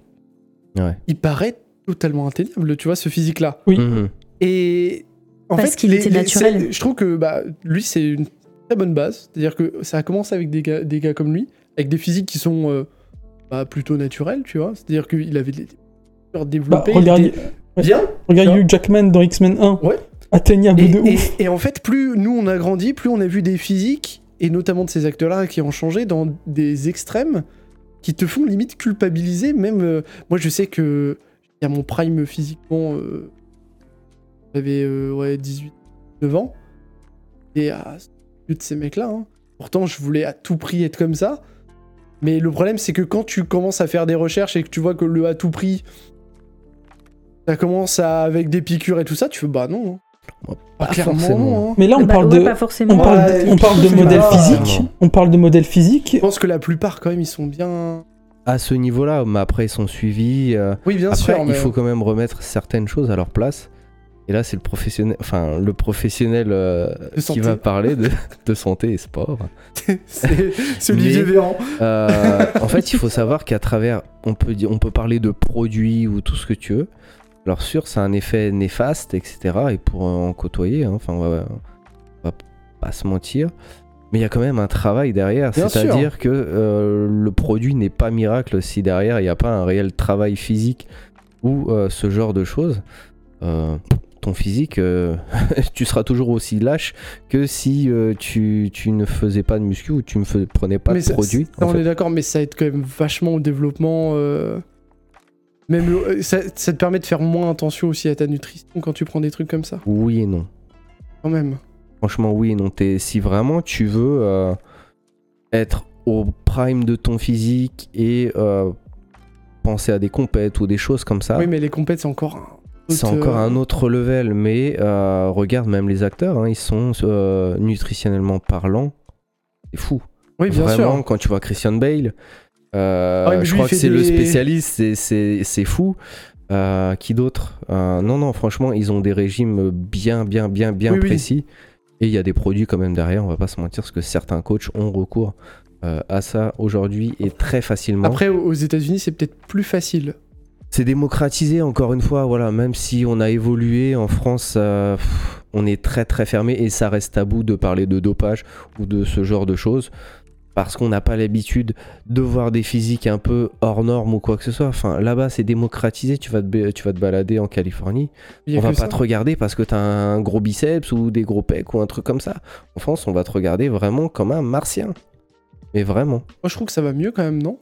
Ouais. il paraît totalement atteignable, tu vois, ce physique-là. Oui. Mhm. Et en Parce fait, qu'il était naturel. Je trouve que bah, lui, c'est une très bonne base. C'est-à-dire que ça a commencé avec des gars, des gars comme lui, avec des physiques qui sont euh, bah, plutôt naturels, tu vois. C'est-à-dire qu'il avait des Bah, développé. regarde, il était bien. regarde Hugh Jackman dans X-Men 1. Ouais. Atteignable Et, de et- ouf. et en fait, plus nous on a grandi, plus on a vu des physiques, et notamment de ces acteurs-là qui ont changé dans des extrêmes qui te font limite culpabiliser. Même euh, moi, je sais que a mon prime physiquement, euh, j'avais euh, ouais, 18, 9 ans, et à ce de ces mecs-là. hein. Pourtant, je voulais à tout prix être comme ça. Mais le problème, c'est que quand tu commences à faire des recherches et que tu vois que le à tout prix, ça commence à, avec des piqûres et tout ça, tu fais bah non. hein. Bah, Pas pas clairement, forcément. non, hein. Mais là, on Bah parle ouais, de. pas forcément. On parle, Ouais, on parle de pas- physiques. Non. On parle de modèles physiques. Je pense que la plupart, quand même, ils sont bien. À ce niveau-là, mais après ils sont suivis. euh, Oui, bien après, sûr. il mais- faut quand même remettre certaines choses à leur place. Et là, c'est le professionnel, enfin le professionnel euh, qui santé. va parler de, de santé et sport. c'est Olivier Véran. Euh, en fait, il faut savoir qu'à travers, on peut, dire, on peut parler de produits ou tout ce que tu veux. Alors sûr, ça a un effet néfaste, etc. Et pour en côtoyer, hein, enfin, on va, on va pas se mentir. Mais il y a quand même un travail derrière. C'est-à-dire que euh, le produit n'est pas miracle si derrière il n'y a pas un réel travail physique ou euh, ce genre de choses. Euh, ton physique, tu seras toujours aussi lâche que si tu, tu ne faisais pas de muscu ou tu ne fais- prenais pas mais de ça- produit. on fait. est d'accord, mais ça aide quand même vachement au développement. Même le- ça, ça te permet de faire moins attention aussi à ta nutrition quand tu prends des trucs comme ça. Oui et non. Quand même. Franchement, oui et non. T'es- si vraiment tu veux euh, être au prime de ton physique et euh, penser à des compètes ou des choses comme ça, Oui, mais les compètes, c'est encore un. c'est autre, encore euh, un autre level. Mais euh, regarde, même les acteurs, hein, ils sont euh, nutritionnellement parlant. C'est fou. Oui, bien Vraiment, sûr. quand tu vois Christian Bale, euh, Ah oui, je crois que c'est le spécialiste, c'est- fou. Euh, qui d'autre? Euh, Non, non, franchement, ils ont des régimes bien, bien, bien, bien Oui, oui. Et il y a des produits quand même derrière, on va pas se mentir, parce que certains coachs ont recours euh, à ça aujourd'hui et très facilement. Après, aux aux États-Unis, c'est peut-être plus facile. C'est démocratisé encore une fois, voilà, même si on a évolué en France, euh, pff, on est très très fermé et ça reste tabou de parler de dopage ou de ce genre de choses. Parce qu'on n'a pas l'habitude de voir des physiques un peu hors normes ou quoi que ce soit. Enfin, là-bas, c'est démocratisé. Tu vas, te, tu vas te balader en Californie. On va pas ça. te regarder parce que t'as un gros biceps ou des gros pecs ou un truc comme ça. En France, on va te regarder vraiment comme un martien. Mais vraiment. Moi, je trouve que ça va mieux quand même, non?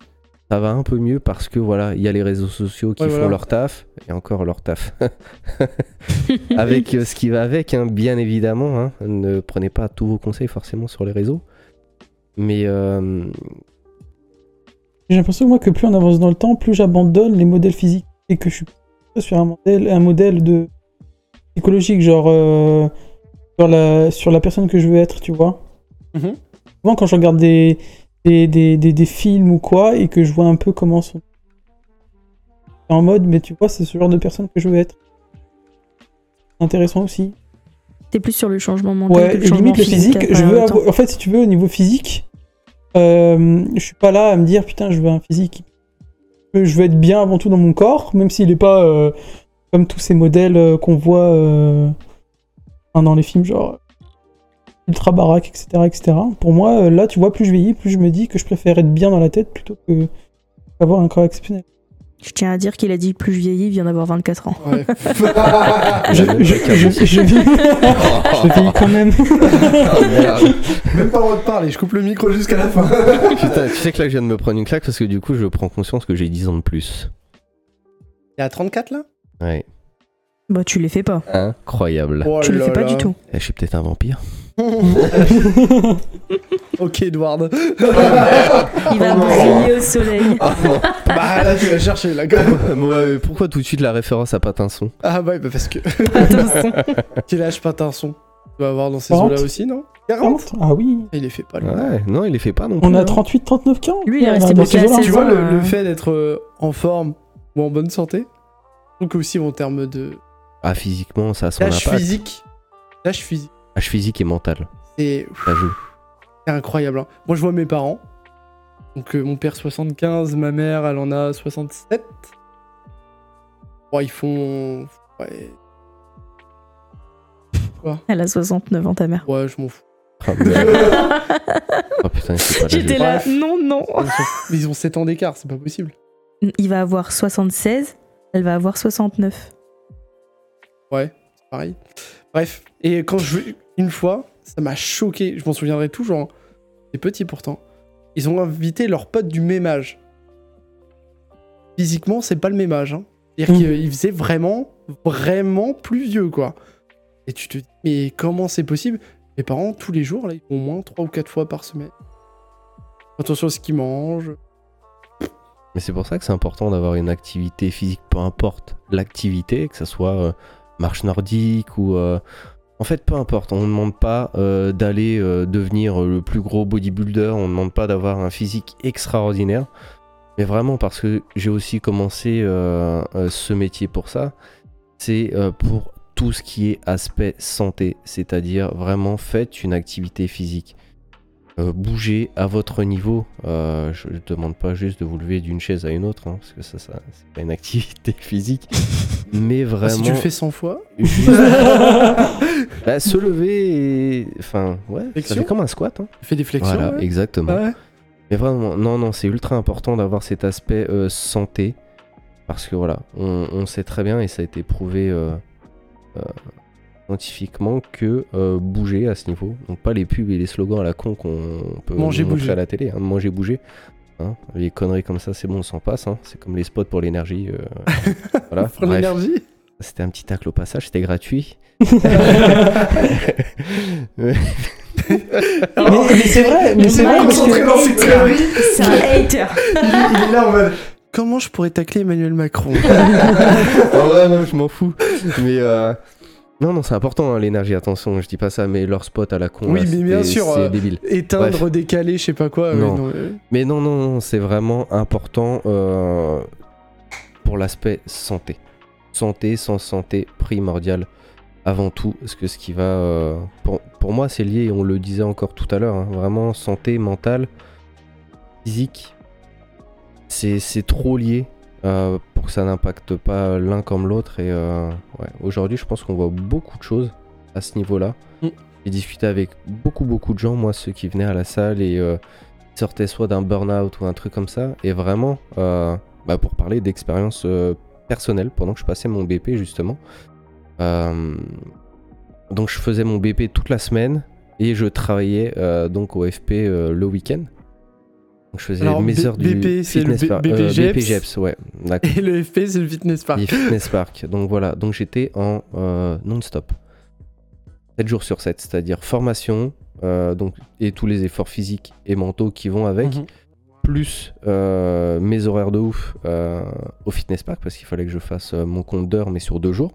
Ça va un peu mieux parce que voilà, il y a les réseaux sociaux qui Ouais, font voilà. leur taf. Et encore leur taf. avec euh, ce qui va avec, hein, bien évidemment. hein. Ne prenez pas tous vos conseils forcément sur les réseaux. Mais euh, J'ai l'impression moi que plus on avance dans le temps, plus j'abandonne les modèles physiques et que je suis plus sur un modèle, un modèle de psychologique, genre euh, sur la sur la personne que je veux être, tu vois. Mhm. Souvent quand je regarde des des, des, des, des films ou quoi et que je vois un peu comment sont en mode, mais tu vois, c'est ce genre de personne que je veux être. Intéressant aussi. T'es plus sur le changement mental Ouais, que le et limite le physique, je veux avoir- en fait si tu veux au niveau physique, euh, je suis pas là à me dire putain je veux un physique. Je veux être bien avant tout dans mon corps, même s'il est pas euh, comme tous ces modèles euh, qu'on voit euh, dans les films genre ultra baraque, etc., etc. Pour moi, là tu vois, plus je vieillis, plus je me dis que je préfère être bien dans la tête plutôt que avoir un corps exceptionnel. Je tiens à dire qu'il a dit plus vieilli, il vient d'avoir 24 ans. Ouais. Je, je, je, je je vieillis quand même. Même pas le droit de parler, je coupe le micro jusqu'à la fin. Putain, tu sais que là, je viens de me prendre une claque parce que du coup, je prends conscience que j'ai 10 ans de plus. Il y a 34 là? Ouais. Bah tu les fais pas. Incroyable. Oh tu les fais pas du tout. Eh, je suis peut-être un vampire. ok, Edward. Il va briller au soleil. bah là, tu vas chercher même. Ouais, pourquoi tout de suite la référence à Patinson? Ah, ouais, bah parce que. Attention. Quel âge Patinson? Tu vas avoir dans ces 40. eaux-là aussi, non? 40 Ah oui. Il est fait pas, lui. Ouais, non, il les fait pas non plus. On a hein. 38, 39 ans. Lui, il est dans- resté bloqué à. 16 Tu vois, le, le fait d'être euh, en forme ou en bonne santé, je trouve que aussi en termes de Ah, physiquement, ça a son l'âge impact. physique, l'âge physique, Âge physique et mental. c'est Ça joue. c'est incroyable. hein. Moi, je vois mes parents. Donc, euh, mon père 75, ma mère, elle en a 67. Bon, ils font. Ouais, Elle a 69 ans, ta mère. ouais je m'en fous. Ah, oh putain, c'est pas J'étais là, Bref. non, non. Ils sont- Mais ils ont 7 ans d'écart, c'est pas possible. Il va avoir 76, elle va avoir 69. Ouais, c'est pareil. Bref, et quand je une fois, ça m'a choqué, je m'en souviendrai toujours. hein. C'est petit pourtant. Ils ont invité leurs potes du même âge. Physiquement, c'est pas le même âge. Hein. C'est-à-dire Mm. qu'ils faisaient vraiment, vraiment plus vieux, quoi. Et tu te dis, mais comment c'est possible? Mes parents, tous les jours, là, ils font au moins 3 ou 4 fois par semaine. Attention à ce qu'ils mangent. Mais c'est pour ça que c'est important d'avoir une activité physique, peu importe l'activité, que ce soit euh, marche nordique ou. euh, En fait, peu importe, on ne demande pas euh, d'aller euh, devenir euh, le plus gros bodybuilder, on ne demande pas d'avoir un physique extraordinaire, mais vraiment parce que j'ai aussi commencé euh, ce métier pour ça, c'est pour tout ce qui est aspect santé, c'est-à-dire vraiment faites une activité physique. Bougez à votre niveau. Je ne demande pas juste de vous lever d'une chaise à une autre, hein, parce que ça, ça c'est pas une activité physique. Mais Ah, vraiment. si tu le fais 100 fois, Bah, se lever et. Enfin, ouais, ça fait comme un squat. hein. tu fais des flexions. Voilà, ouais. exactement. Ouais. Mais vraiment, non, non, c'est ultra important d'avoir cet aspect euh, santé. Parce que voilà, on, on sait très bien, et ça a été prouvé euh, euh, scientifiquement, que bouger à ce niveau, donc pas les pubs et les slogans à la con qu'on peut Manger, nous montrer bouger. à la télé, hein, manger, bouger. hein. les conneries comme ça, c'est bon, on s'en passe. hein. C'est comme les spots pour l'énergie. voilà, Pour l'énergie. C'était un petit tacle au passage, c'était gratuit. Mais, mais c'est vrai, mais c'est vrai parce concentré que dans ses. C'est un hater. Il est là en mode. Comment je pourrais tacler Emmanuel Macron En vrai, non, je m'en fous. Mais euh, non, non, c'est important hein, l'énergie. Attention, je dis pas ça, mais leur spot à la con, Oui, là, mais bien sûr, c'est euh, débile. Éteindre, Bref. décaler, je sais pas quoi. Non. euh, Mais non, non, non, c'est vraiment important euh, pour l'aspect santé. Santé, sans santé, primordial avant tout. Parce que ce qui va. euh, pour, pour moi, c'est lié, on le disait encore tout à l'heure, hein, vraiment santé mentale, physique. C'est trop lié euh, pour que ça n'impacte pas l'un comme l'autre. Et euh, ouais, aujourd'hui, je pense qu'on voit beaucoup de choses à ce niveau-là. Mm. J'ai discuté avec beaucoup, beaucoup de gens, moi, ceux qui venaient à la salle et. sortait soit d'un burn-out ou un truc comme ça. Et vraiment, bah, pour parler d'expérience personnelle, pendant que je passais mon BP justement. euh, donc je faisais mon BP toute la semaine et je travaillais euh, donc au FP euh, le week-end. Donc je faisais Alors, mes B- heures du BP, c'est le B-. BP Jeps. BP Jeps, ouais. Et le FP, c'est le fitness park. Et fitness park. Donc voilà, donc j'étais en non-stop. 7 jours sur 7, c'est-à-dire formation donc, et tous les efforts physiques et mentaux qui vont avec, Mhm. Plus euh, mes horaires de ouf euh, au fitness park parce qu'il fallait que je fasse euh, mon compte d'heures mais sur deux jours.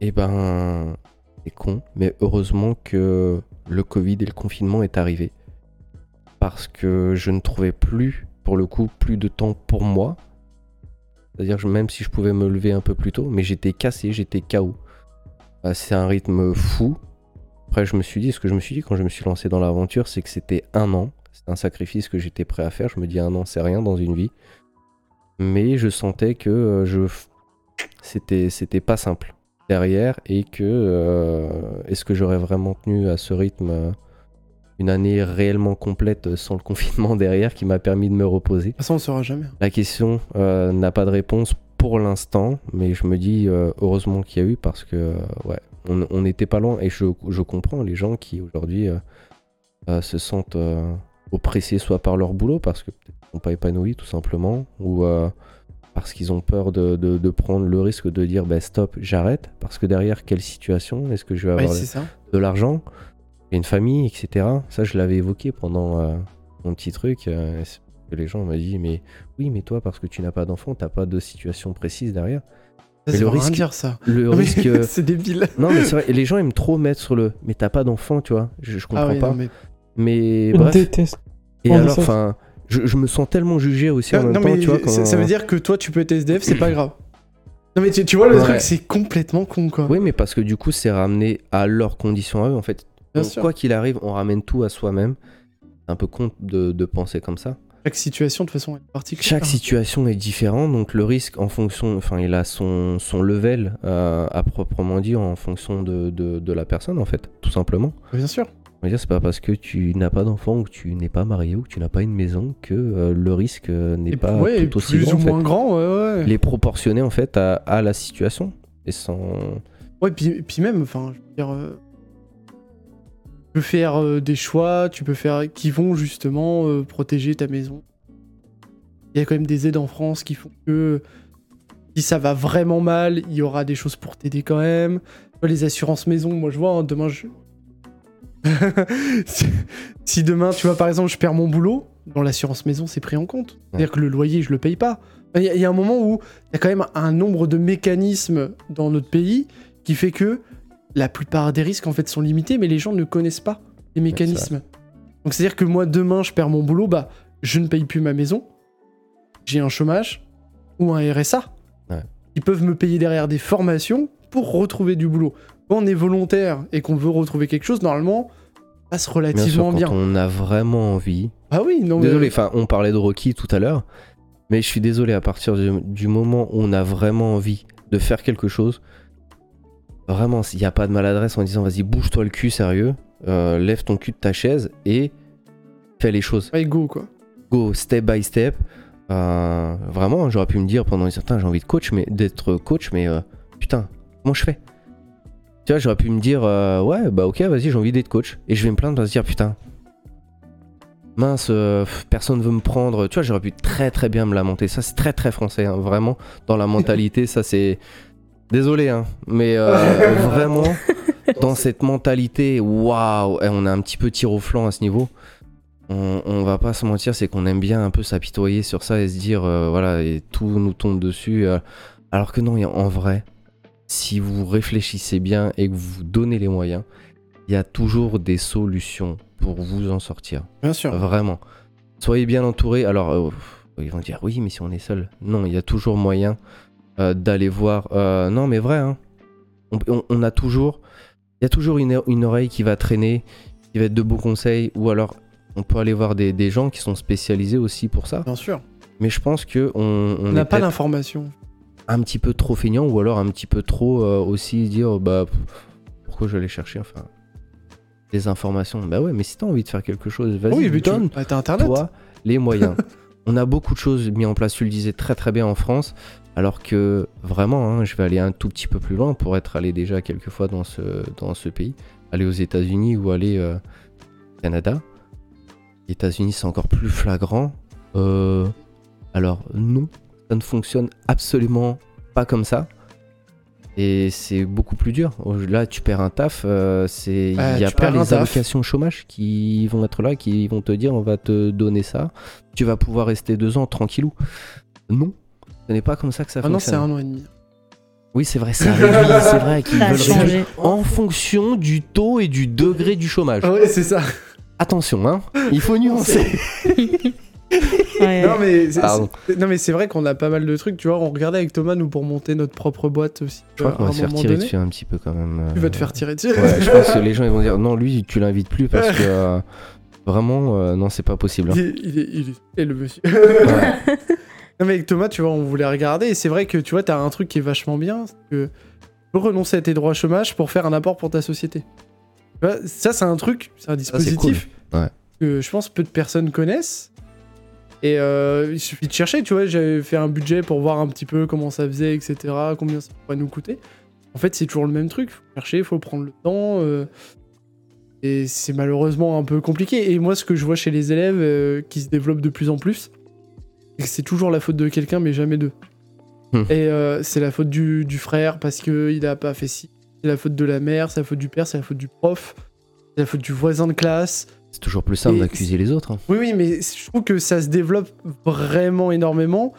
Et ben, c'est con, mais heureusement que le Covid et le confinement est arrivé parce que je ne trouvais plus, pour le coup, plus de temps pour moi. C'est-à-dire que même si je pouvais me lever un peu plus tôt, mais j'étais cassé, j'étais KO. C'est un rythme fou. Après, je me suis dit, ce que je me suis dit quand je me suis lancé dans l'aventure, c'est que c'était un an. C'est un sacrifice que j'étais prêt à faire. Je me dis, un an, c'est rien dans une vie. Mais je sentais que euh, je... c'était, c'était pas simple derrière et que euh, est-ce que j'aurais vraiment tenu à ce rythme euh, une année réellement complète sans le confinement derrière qui m'a permis de me reposer? De toute façon, on ne saura jamais. la question euh, n'a pas de réponse pour l'instant, mais je me dis euh, heureusement qu'il y a eu parce que ouais, on n'était pas loin et je, je comprends les gens qui aujourd'hui euh, euh, se sentent euh, oppressés soit par leur boulot parce qu'ils sont pas épanouis tout simplement ou parce qu'ils ont peur de, de- de prendre le risque de dire bah, stop, j'arrête parce que derrière quelle situation est-ce que je vais avoir ça. de l'argent, et une famille, etc. Ça, je l'avais évoqué pendant euh, mon petit truc. euh, que les gens m'ont dit, mais oui, mais toi, parce que tu n'as pas d'enfant, t'as pas de situation précise derrière. Ça, Mais ça le risque- dire ça. Le Non, mais risque. euh, c'est débile. non, mais c'est vrai, les gens aiment trop mettre sur le, mais t'as pas d'enfant, tu vois? Je, je comprends Ah oui, pas. non, mais... Mais Je bref. déteste. Et alors, ça. enfin, je, je me sens tellement jugé aussi en Non, même non, temps, mais tu vois. ça, quand- ça veut dire que toi, tu peux être SDF, c'est pas grave. Non, mais tu, tu vois, le Ouais. truc, c'est complètement con, quoi. Oui, mais parce que du coup, c'est ramené à leurs conditions à eux, en fait. Bien Donc, sûr. quoi qu'il arrive, on ramène tout à soi-même. C'est un peu con de, de penser comme ça. Chaque situation, de toute façon, est particulière. Chaque situation est différente, donc le risque en fonction, enfin il a son, son level euh, à proprement dire en fonction de, de, de la personne en fait, tout simplement. Bien sûr. On va dire c'est pas parce que tu n'as pas d'enfant ou que tu n'es pas marié ou que tu n'as pas une maison que euh, le risque euh, n'est pas ouais, tout aussi plus grand. ou en fait. moins grand, ouais, ouais. Il est proportionné en fait à, à la situation et sans. Ouais, puis, puis même, enfin, je veux dire, euh, peux faire euh, des choix, tu peux faire qui vont justement euh, protéger ta maison. Il y a quand même des aides en France qui font que si ça va vraiment mal, il y aura des choses pour t'aider quand même. Les assurances maison, moi je vois, hein, demain je. si, si demain, tu vois, par exemple, je perds mon boulot, dans l'assurance maison, c'est pris en compte. C'est-à-dire que le loyer, je le paye pas. Il y, y a un moment où il y a quand même un nombre de mécanismes dans notre pays qui fait que la plupart des risques en fait sont limités, mais les gens ne connaissent pas les mécanismes. Donc c'est-à-dire que moi demain je perds mon boulot, bah je ne paye plus ma maison, j'ai un chômage ou un RSA. Ouais. Ils peuvent me payer derrière des formations pour retrouver du boulot. Quand on est volontaire et qu'on veut retrouver quelque chose, normalement, ça passe Bien sûr, relativement quand bien. on a vraiment envie. Ah oui, non mais- Désolé, enfin on parlait de Rocky tout à l'heure, mais je suis désolé à partir du, du moment où on a vraiment envie de faire quelque chose, vraiment s'il n'y a pas de maladresse en disant vas-y bouge-toi le cul sérieux, euh, lève ton cul de ta chaise et fais les choses. Ouais, go quoi. Go step by step. Euh, vraiment, j'aurais pu me dire pendant un certain j'ai envie de coach, mais d'être coach, mais euh, putain, comment je fais? Tu vois, j'aurais pu me dire ouais, bah ok, vas-y, j'ai envie d'être coach. Et je vais me plaindre de se dire putain, mince, euh, personne veut me prendre. Tu vois, j'aurais pu très très bien me lamenter. Ça, c'est très très français, hein, vraiment. Dans la mentalité, ça c'est. Désolé, hein, mais euh, vraiment, dans cette mentalité, waouh, eh, on a un petit peu tir au flanc à ce niveau. On, on va pas se mentir, c'est qu'on aime bien un peu s'apitoyer sur ça et se dire, euh, voilà, et tout nous tombe dessus. euh, alors que non, en vrai, si vous réfléchissez bien et que vous vous donnez les moyens, il y a toujours des solutions pour vous en sortir. Bien sûr. Vraiment. Soyez bien entouré. Alors, euh, ils vont dire oui, mais si on est seul. Non, il y a toujours moyen euh, d'aller voir. euh, non, mais vrai, hein. on, on- on a toujours. Il y a toujours une, une oreille qui va traîner, qui va être de beaux conseils, ou alors on peut aller voir des, des gens qui sont spécialisés aussi pour ça. Bien sûr. Mais je pense que on, n'a pas l'information. un petit peu trop feignant, ou alors un petit peu trop euh, aussi dire bah pff, pourquoi je vais aller chercher. Enfin, des informations. Bah ouais, mais si t'as envie de faire quelque chose, vas-y, oui, mais tu donne bah, t'as internet. toi les moyens. On a beaucoup de choses mis en place, tu le disais très très bien en France, alors que vraiment, hein, je vais aller un tout petit peu plus loin pour être allé déjà quelques fois dans ce, dans ce pays, aller aux États-Unis ou aller euh, au Canada. Les États-Unis, c'est encore plus flagrant. Euh, alors, non, ça ne fonctionne absolument pas comme ça. Et c'est beaucoup plus dur. Là, tu perds un taf, euh, c'est il Ah, n'y a pas les allocations chômage qui vont être là, qui vont te dire on va te donner ça. Tu vas pouvoir rester deux ans tranquillou. Non, ce n'est pas comme ça que ça Ah non, c'est fonctionne. un an et demi. Oui, c'est vrai, ça réduit, c'est vrai qu'ils Ça a veulent changé. en fonction du taux et du degré du chômage. Ah ouais, c'est ça. Attention, hein, il faut nuancer. Ouais, Non mais c'est, Pardon. c'est- non mais c'est vrai qu'on a pas mal de trucs. Tu vois, on regardait avec Thomas nous pour monter notre propre boîte aussi. Je crois euh, qu'on va se faire tirer donné. dessus un petit peu quand même. Tu vas euh, te faire tirer dessus. Ouais, je pense que les gens ils vont dire non, lui tu l'invites plus parce que euh, vraiment euh, non, c'est pas possible. hein. Il est, il est, il est- et le monsieur. Ouais. Non mais avec Thomas, tu vois, on voulait regarder et c'est vrai que tu vois, t'as un truc qui est vachement bien, c'est que tu peux renoncer à tes droits chômage pour faire un apport pour ta société. Tu vois, ça c'est un truc, c'est un dispositif cool. Ouais. que je pense peu de personnes connaissent. Et euh, il suffit de chercher, tu vois, j'avais fait un budget pour voir un petit peu comment ça faisait, etc., combien ça pourrait nous coûter. En fait, c'est toujours le même truc, faut chercher, faut prendre le temps. euh, et c'est malheureusement un peu compliqué. Et moi, ce que je vois chez les élèves euh, qui se développent de plus en plus, c'est que c'est toujours la faute de quelqu'un, mais jamais d'eux. Hmm. Et euh, c'est la faute du, du frère parce qu'il a pas fait ci. C'est la faute de la mère, c'est la faute du père, c'est la faute du prof, c'est la faute du voisin de classe. C'est toujours plus simple d'accuser les autres. hein. Oui, oui, mais je trouve que ça se développe vraiment énormément.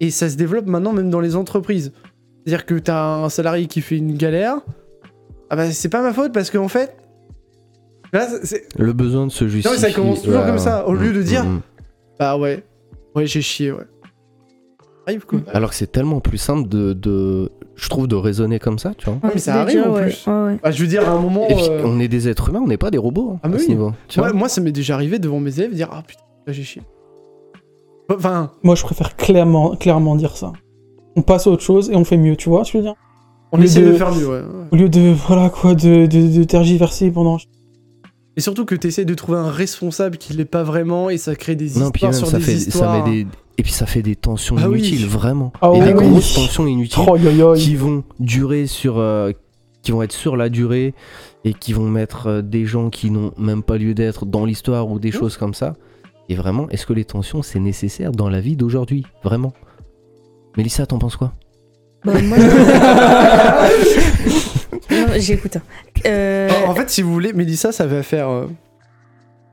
Et ça se développe maintenant même dans les entreprises. C'est-à-dire que t'as un salarié qui fait une galère. Ah bah c'est pas ma faute parce qu'en fait. Là, c'est- Le besoin de se justifier. mais ça commence toujours Ouais, comme ça, au lieu de Mm, dire- mm, mm. bah ouais. Ouais, j'ai chié, ouais. Arrive quoi. Alors que c'est tellement plus simple de, de- je trouve, de raisonner comme ça, tu vois. mais ça arrive, en ouais, plus. ouais, ouais. Bah, je veux dire, à un moment. Et puis, euh, on est des êtres humains, on n'est pas des robots hein, Ah, mais à ce oui. niveau. tu moi, vois. moi, ça m'est déjà arrivé devant mes élèves de dire Ah putain, là j'ai chié. Enfin, Moi, je préfère clairement, clairement dire ça. On passe à autre chose et on fait mieux, tu vois, ce je veux dire? on essaie de faire mieux, ouais. Au lieu de, voilà quoi, de, de, de tergiverser pendant. Et surtout que tu essaies de trouver un responsable qui l'est pas vraiment et ça crée des Non, puis histoires même, sur ça des fait, ça histoires. met des, et puis ça fait des tensions Ah oui. inutiles, vraiment. Ah et oui, des oui. grosses tensions inutiles Oh, yo, yo. qui vont durer sur, euh, qui vont être sur la durée et qui vont mettre euh, des gens qui n'ont même pas lieu d'être dans l'histoire ou des Mmh. choses comme ça. Et vraiment, est-ce que les tensions c'est nécessaire dans la vie d'aujourd'hui, vraiment Mélissa, t'en penses quoi? Bah, moi, J'écoute. Euh, En- fait, si vous voulez, Mélissa, ça va faire euh,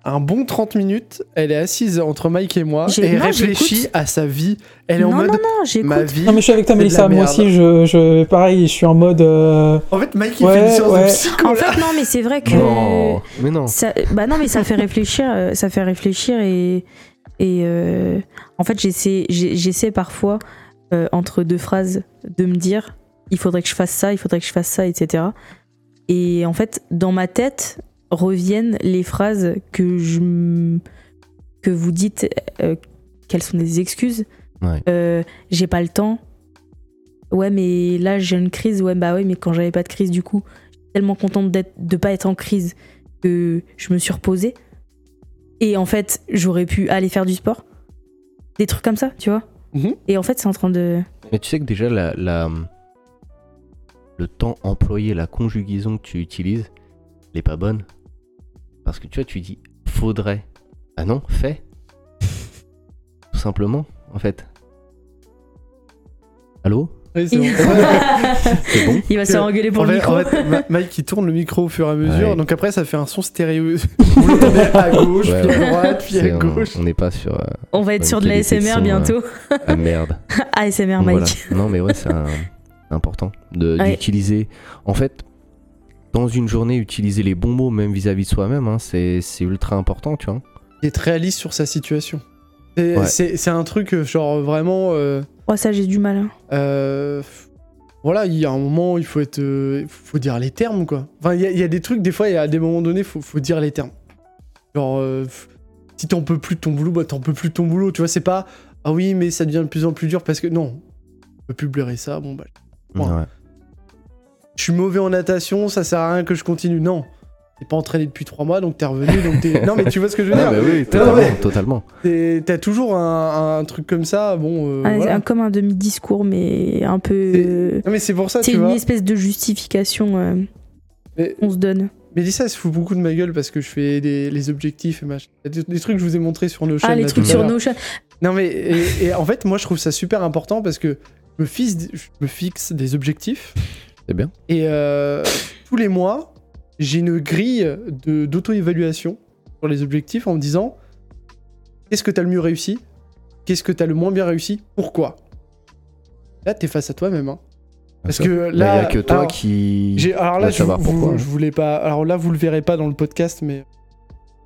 un bon 30 minutes. Elle est assise entre Mike et moi J'ai- et non, réfléchit à sa vie. Elle est en mode non, non, j'écoute. ma vie. Non, mais je suis avec toi, Mélissa. Moi aussi, je, je, pareil, je suis en mode. euh, En fait, Mike, il Ouais, fait une séance ouais. de psycho. En fait, non, mais c'est vrai que. Non, mais non. Ça, bah non, mais ça fait réfléchir, ça fait réfléchir et et euh, en fait j'essaie parfois euh, entre deux phrases de me dire il faudrait que je fasse ça, il faudrait que je fasse ça, etc. Et en fait dans ma tête reviennent les phrases que je que vous dites euh, qu'elles sont des excuses. Ouais. Euh, j'ai pas le temps. Ouais, mais là j'ai une crise. Ouais, bah ouais, mais quand j'avais pas de crise du coup, j'étais tellement contente d'être de pas être en crise que je me suis reposée. Et en fait, j'aurais pu aller faire du sport. Des trucs comme ça, tu vois. Mhm. Et en fait, c'est en train de. Mais tu sais que déjà, la, la- le temps employé, la conjugaison que tu utilises, elle est pas bonne. Parce que tu vois, tu dis faudrait. Ah non, fait. Tout simplement, en fait. Allô? Oui, c'est bon. C'est bon? Il va se faire engueuler pour en le fait, micro. en fait, Ma- Mike il tourne le micro au fur et à mesure, Ouais. donc après ça fait un son stéréo. L'entendez à gauche, Ouais, puis ouais. à droite, puis à on- gauche. On n'est pas sur. euh, On va être sur de la qualité de SMR son, bientôt. ah merde. ASMR Mike. voilà. Non, mais ouais, c'est un- important Ouais. d'utiliser. En fait, dans une journée, utiliser les bons mots, même vis-à-vis de soi-même, hein, c'est c'est ultra important, tu vois. Est réaliste sur sa situation. C'est Ouais. un truc, euh, genre vraiment. euh, Oh, ça, j'ai du mal. hein. euh, voilà, il y a un moment, il faut être. euh, faut dire les termes, quoi. Enfin, il y, a- il y a des trucs, des fois, il y a des moments donnés, faut, faut dire les termes. Genre, euh, si t'en peux plus de ton boulot, bah t'en peux plus de ton boulot, tu vois, c'est pas. Ah oui, mais ça devient de plus en plus dur parce que. Non, on peut plus blairer ça, bon bah. Ouais. Je suis mauvais en natation, ça sert à rien que je continue. Non. t'es pas entraîné depuis trois mois, donc t'es revenu, donc t'es. Non, mais tu vois ce que je veux dire Ah, bah oui, totalement, ouais. totalement. T'es- T'as toujours un, un truc comme ça, bon. euh, Un- voilà. un- comme un demi-discours, mais un peu. Non, mais c'est pour ça, C'est une vois. espèce de justification euh, Mais- qu'on se donne. Mélissa, elle se fout beaucoup de ma gueule parce que je fais des, les objectifs et machin. Des, des trucs que je vous ai montrés sur nos chaînes. Ah, les trucs sur. Notion. Non, mais et, et en fait, moi, je trouve ça super important parce que me fixe, je me fixe des objectifs C'est bien. et euh, tous les mois, j'ai une grille de- d'auto-évaluation sur les objectifs en me disant qu'est-ce que t'as le mieux réussi? Qu'est-ce que t'as le moins bien réussi? Pourquoi? Là, t'es face à toi-même. hein. Parce que Bah, Il là, y a que toi alors, qui. J'ai- alors là, je, vous- pourquoi. je voulais pas. Alors là, vous le verrez pas dans le podcast, mais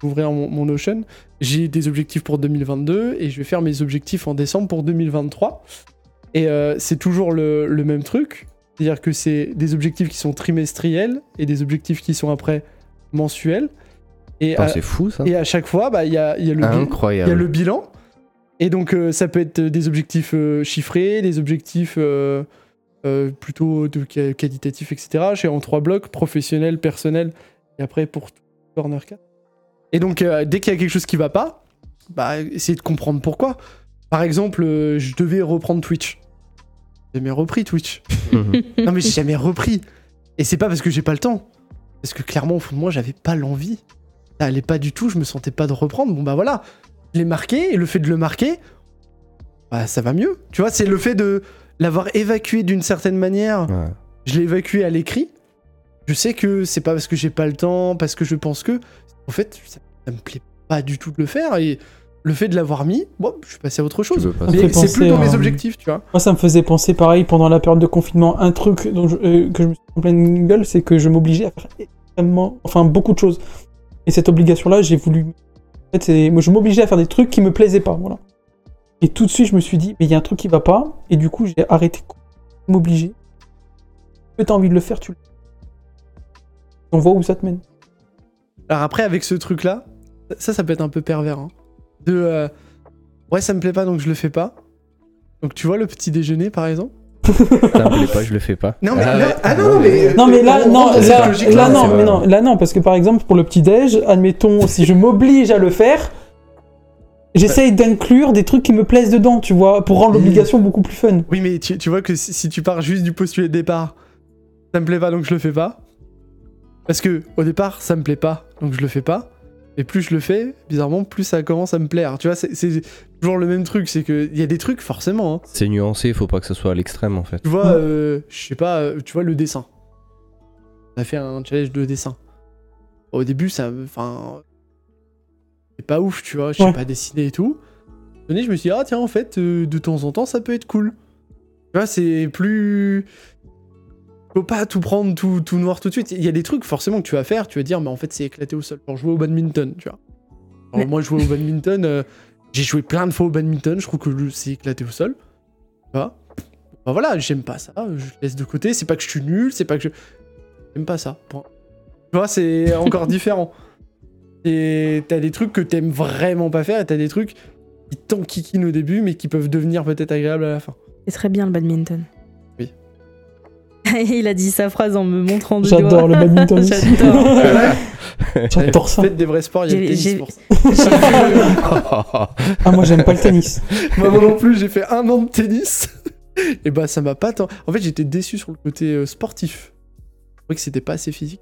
vous mon, mon Notion. J'ai des objectifs pour 2022 et je vais faire mes objectifs en décembre pour 2023. Et euh, c'est toujours le, le même truc, c'est-à-dire que c'est des objectifs qui sont trimestriels et des objectifs qui sont après mensuels. Et, c'est fou ça. et à chaque fois, bah, il y a, y a le bi- il y a Incroyable. le bilan. Et donc, euh, ça peut être des objectifs euh, chiffrés, des objectifs plutôt de qualitatifs, etc. J'ai en trois blocs, professionnel, personnel, et après pour tout, Corner 4. Et donc, dès qu'il y a quelque chose qui va pas, bah, essayer de comprendre pourquoi. Par exemple, je devais reprendre Twitch. J'ai jamais repris Twitch. Mhm. Non, mais j'ai jamais repris. Et c'est pas parce que j'ai pas le temps. Parce que clairement, au fond de moi, j'avais pas l'envie. Ça allait pas du tout, je me sentais pas de reprendre. Bon, bah voilà. Je l'ai marqué, et le fait de le marquer, bah ça va mieux. Tu vois, c'est le fait de l'avoir évacué d'une certaine manière. Ouais. Je l'ai évacué à l'écrit. Je sais que c'est pas parce que j'ai pas le temps, parce que je pense que. En fait, ça, ça me plaît pas du tout de le faire. Et le fait de l'avoir mis, bon, je suis passé à autre chose. Mais fait c'est plus penser dans mes objectifs, tu vois. Moi, ça me faisait penser pareil pendant la période de confinement. Un truc dont je- euh, que je me suis en pleine gueule, c'est que je m'obligeais à faire extrêmement, enfin beaucoup de choses. Et cette obligation-là, j'ai voulu. En fait, c'est- moi, je m'obligeais à faire des trucs qui me plaisaient pas, voilà. Et tout de suite, je me suis dit, mais il y a un truc qui va pas. Et du coup, j'ai arrêté de m'obliger. Que t'as envie de le faire, tu le. On voit où ça te mène. Alors après, avec ce truc-là, ça, ça peut être un peu pervers. hein. De. euh, ouais, ça me plaît pas, donc je le fais pas. Donc tu vois le petit déjeuner, par exemple? Ça me plaît pas, je le fais pas. Non, mais Ah là- ouais. ah non, mais- Non mais là On non là, là, c'est non mais non là non parce que par exemple pour le petit déj admettons si je m'oblige à le faire j'essaye d'inclure des trucs qui me plaisent dedans tu vois pour rendre l'obligation beaucoup plus fun Oui, mais tu, tu vois que si, si tu pars juste du postulat de départ, ça me plaît pas, donc je le fais pas. Parce que au départ, ça me plaît pas, donc je le fais pas. Et plus je le fais, bizarrement, plus ça commence à me plaire. Tu vois, c'est- toujours le même truc, c'est que il y a des trucs forcément. hein. C'est nuancé, faut pas que ce soit à l'extrême en fait. Tu vois, euh, je sais pas, euh, tu vois le dessin. On a fait un challenge de dessin. Au début, ça, me- enfin, c'est pas ouf, tu vois, je sais Ouais. pas dessiner et tout. Je me suis dit, ah tiens, en fait, euh, de temps en temps, ça peut être cool. Tu vois, c'est plus. Faut pas tout prendre tout, tout noir tout de suite. Il y a des trucs forcément que tu vas faire, tu vas dire, mais en fait, c'est éclaté au sol. Genre jouer au badminton, tu vois. Alors, Mais- moi, jouer au badminton, euh, j'ai joué plein de fois au badminton, je trouve que c'est éclaté au sol. Tu vois bah voilà, j'aime pas ça, je laisse de côté, c'est pas que je suis nul, c'est pas que je... J'aime pas ça, point. Tu vois, c'est encore différent. Et t'as des trucs que t'aimes vraiment pas faire, et t'as des trucs qui t'enquiquinent au début, mais qui peuvent devenir peut-être agréables à la fin. C'est très bien le badminton. Il a dit sa phrase en me montrant du j'adore le badminton. J'adore. j'adore ça Faites des vrais sports, il y a le tennis pour ça. ah moi j'aime pas le tennis Moi moi non plus, j'ai fait un an de tennis, et bah ça m'a pas tant... En fait, j'étais déçu sur le côté euh, sportif. Je trouvais que c'était pas assez physique.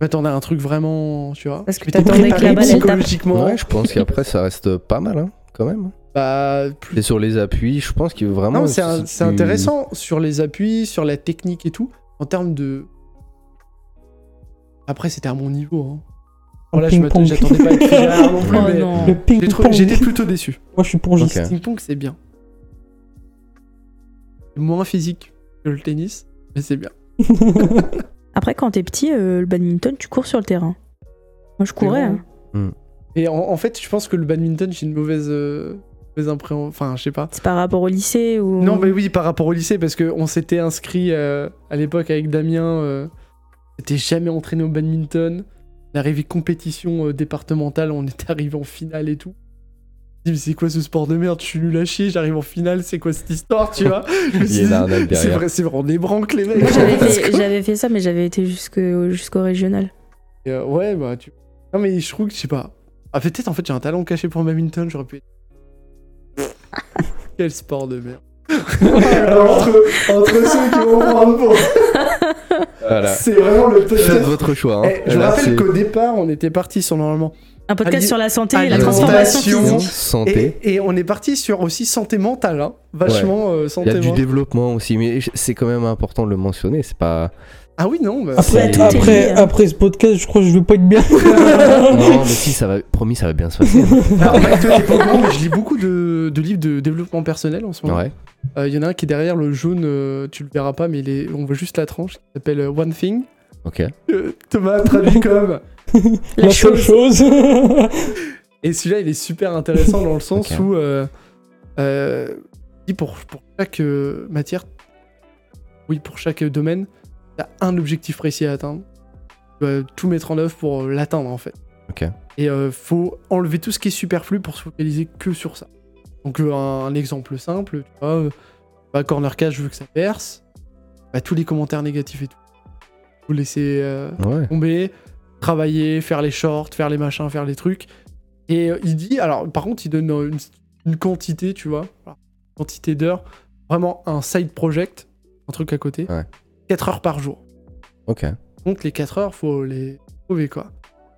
À un truc vraiment, tu vois. Parce que t'attendais que la balle, psychologiquement. Ouais, je pense qu'après ça reste pas mal hein, quand même. Bah, plus Et sur les appuis, je pense que vraiment. Non, c'est un- c'est intéressant sur les appuis, sur la technique et tout, en termes de. Après, c'était à mon niveau. Hein. Voilà, je j'attendais pas à être figéraire non plus, Oh mais non. le ping j'étais plutôt déçu. moi je suis pongiste Ok. Ping-pong, c'est bien. C'est moins physique que le tennis, mais c'est bien. Après, quand t'es petit, euh, le badminton, tu cours sur le terrain. Moi, je courais. hein. Et en, en fait, je pense que le badminton, j'ai une mauvaise, euh, mauvaise impression. Enfin, je sais pas. C'est par rapport au lycée ou? Non, mais oui, par rapport au lycée, parce qu'on s'était inscrit euh, à l'époque avec Damien. Euh, on s'était jamais entraîné au badminton. On est arrivé compétition euh, départementale, on était arrivé en finale et tout. dis, mais c'est quoi ce sport de merde? Je suis nul à chier, j'arrive en finale, c'est quoi cette histoire, tu vois? Je me C'est vrai, c'est vrai, on est branque les mecs. J'avais fait, ça, mais j'avais été jusqu'au jusqu'au régional. Et, euh, ouais, bah tu. Non, mais je trouve que je sais pas. Ah, peut-être en fait, j'ai un talent caché pour le badminton, j'aurais pu. Quel sport de merde. Alors, entre, entre ceux qui vont prendre pour. Voilà. C'est vraiment le Faites podcast. votre choix. hein. Eh, je Là, rappelle c'est qu'au départ, on était parti sur normalement Un podcast sur la santé et la alimentation. transformation physique. santé. Et, et on est parti sur aussi santé mentale, hein. vachement euh, Il santé y a du mentale. développement aussi, mais c'est quand même important de le mentionner. C'est pas. Ah oui, non, bah, Après, hein. après ce podcast, je crois que je vais pas être bien. non, mais si, ça va. Promis, ça va bien se passer. Alors, mais je lis beaucoup de, de livres de développement personnel en ce moment. Ouais. Euh, Il y en a un qui est derrière le jaune, euh, tu le verras pas, mais il est, on voit juste la tranche, qui s'appelle euh, One Thing. Ok. Euh, Thomas a traduit comme. La La seule chose. chose. Et celui-là, il est super intéressant dans le sens où. Euh, euh, il pour, pour chaque euh, matière, oui, pour chaque domaine, a un objectif précis à atteindre. Tu dois tout mettre en œuvre pour euh, l'atteindre, en fait. Ok. Et euh, faut enlever tout ce qui est superflu pour se focaliser que sur ça. Donc euh, un, un exemple simple, tu vois, euh, bah, corner cash, je veux que ça perce. Bah, tous les commentaires négatifs et tout. Faut laisser euh, Ouais. tomber, travailler, faire les shorts, faire les machins, faire les trucs. Et il dit, alors par contre, il donne une, une quantité, tu vois, quantité d'heures, vraiment un side project, un truc à côté, Ouais. 4 heures par jour. Ok. Donc les 4 heures, faut les trouver quoi.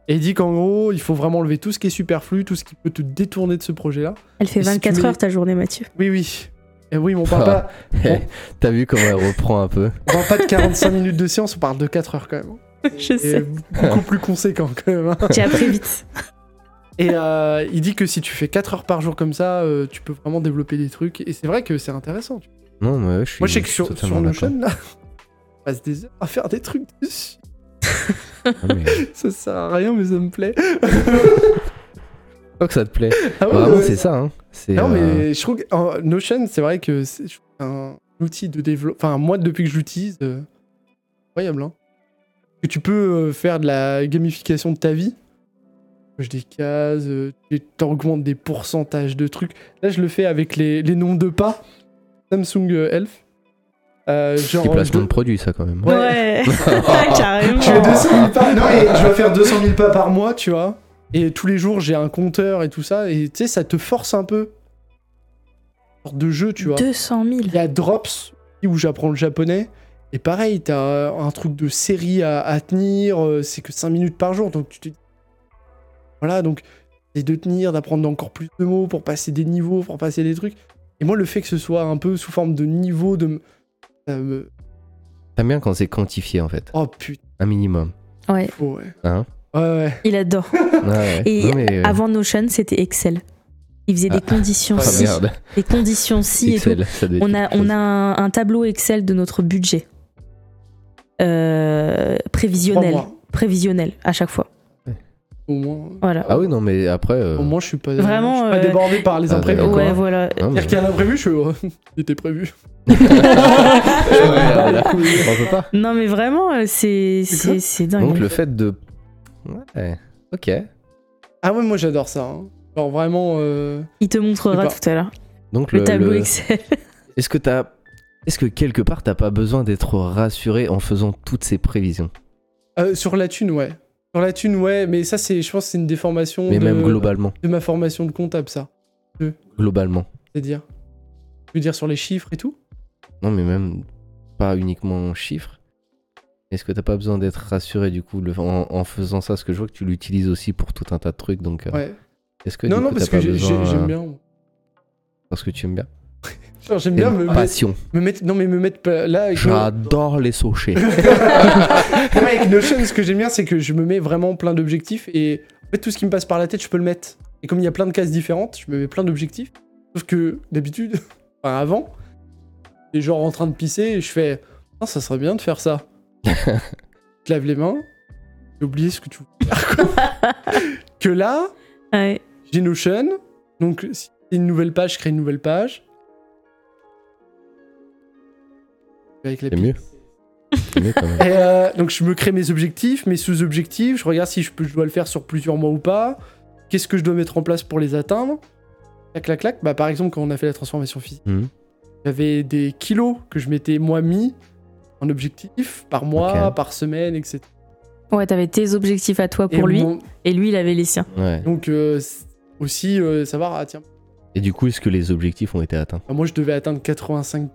Et il dit qu'en gros, il faut vraiment enlever tout ce qui est superflu, tout ce qui peut te détourner de ce projet-là. Elle fait Et si 24 tu mets- heures ta journée, Mathieu. Oui, oui. Et oui, mais on parle, pas, Eh, T'as vu comment elle reprend un peu on parle pas de 45 minutes de séance, on parle de 4 heures quand même. Je Et sais. beaucoup plus conséquent quand même. hein. J'ai appris vite. Et euh, il dit que si tu fais 4 heures par jour comme ça, euh, tu peux vraiment développer des trucs. Et c'est vrai que c'est intéressant. tu vois. Non, mais ouais, je suis. Moi, je sais que suis sur, sur. Notion, là, passe des heures à faire des trucs dessus. Ah, mais Ça sert à rien, mais ça me plaît. je crois que ça te plaît. Ah ouais, Vraiment, ouais. c'est ça. Hein. C'est. Non, euh, mais je trouve que euh, Notion, c'est vrai que c'est je un outil de développement. Enfin, moi, depuis que je l'utilise, euh, incroyable. Hein. Que tu peux euh, faire de la gamification de ta vie. Coches des cases, euh, tu augmentes des pourcentages de trucs. Là, je le fais avec les, les nombres de pas. Samsung Elf. Euh, genre, placement de- de produit, ça quand même. Ouais. Ouais, carrément. Je fais 200 000 pas? Non, je dois faire 200 000 pas par mois, tu vois. Et tous les jours, j'ai un compteur et tout ça. Et tu sais, ça te force un peu. Une sorte de jeu, tu vois. 200 000. Il y a Drops où j'apprends le japonais. Et pareil, t'as un truc de série à, à tenir. euh, C'est que 5 minutes par jour. Donc tu te dis. Voilà, donc c'est de tenir, d'apprendre encore plus de mots pour passer des niveaux, pour passer des trucs. Et moi, le fait que ce soit un peu sous forme de niveau, de. Me- ça me- T'aimes bien quand c'est quantifié en fait. Oh putain, Un minimum. Ouais, ouais. Hein Ouais, ouais. il adore. Ouais, ouais. Et Non, mais, euh, avant Notion, c'était Excel. Il faisait des conditions ah, si, merde. des conditions si et tout. Excel, ça doit être On a, on a un, un tableau Excel de notre budget. Euh, prévisionnel. Prévisionnel, à chaque fois. Au moins. Voilà. Ah oui, non, mais après. euh, Au moins, je suis pas, Vraiment, je suis pas euh, débordé par les ah, imprévus. ouais, voilà. non, mais- qu'il y a un imprévu, je suis. oh, il était prévu. Pas. Non, mais vraiment, euh, c'est C'est dingue. Donc le fait de. Ouais. Ok. Ah ouais, moi j'adore ça. hein. Genre vraiment. euh, Il te montrera tout à l'heure. Donc Le, le, tableau le- Excel. Est-ce que t'as. Est-ce que quelque part t'as pas besoin d'être rassuré en faisant toutes ces prévisions? Euh, sur la thune, ouais. Sur la thune, ouais, mais ça, c'est, je pense que c'est une déformation Mais de, même globalement. de ma formation de comptable, ça. Globalement. C'est-à-dire? Tu veux dire sur les chiffres et tout? Non, mais même pas uniquement en chiffres. Est-ce que t'as pas besoin d'être rassuré du coup le- en, en faisant ça? Parce que je vois que tu l'utilises aussi pour tout un tas de trucs. Donc, euh, Ouais. est-ce que non, non, coup, parce que j'ai- besoin, j'aime euh, bien. Parce que tu aimes bien? Genre, j'aime bien me, passion. me mettre. Non, mais me mettre là. J'adore les. Ouais, avec Notion, ce que j'aime bien, c'est que je me mets vraiment plein d'objectifs et en fait, tout ce qui me passe par la tête, je peux le mettre. Et comme il y a plein de cases différentes, je me mets plein d'objectifs. Sauf que d'habitude, enfin avant, et genre en train de pisser et je fais Ah, ça serait bien de faire ça. je te lave les mains, j'ai oublié ce que tu voulais faire. que là, Ouais. j'ai Notion, donc si c'est une nouvelle page, je crée une nouvelle page. Avec la C'est mieux. C'est mieux quand même. et euh, donc je me crée mes objectifs, mes sous-objectifs, je regarde si je, peux, je dois le faire sur plusieurs mois ou pas, qu'est-ce que je dois mettre en place pour les atteindre? clac, clac, clac. Bah, par exemple, quand on a fait la transformation physique, Mhm. j'avais des kilos que je m'étais moi mis en objectif par mois, par semaine, etc. Ouais, t'avais tes objectifs à toi pour Et lui, mon- et lui, il avait les siens. Ouais. Donc, euh, aussi euh, savoir, ah tiens, Et du coup, est-ce que les objectifs ont été atteints? Bah, moi je devais atteindre 85,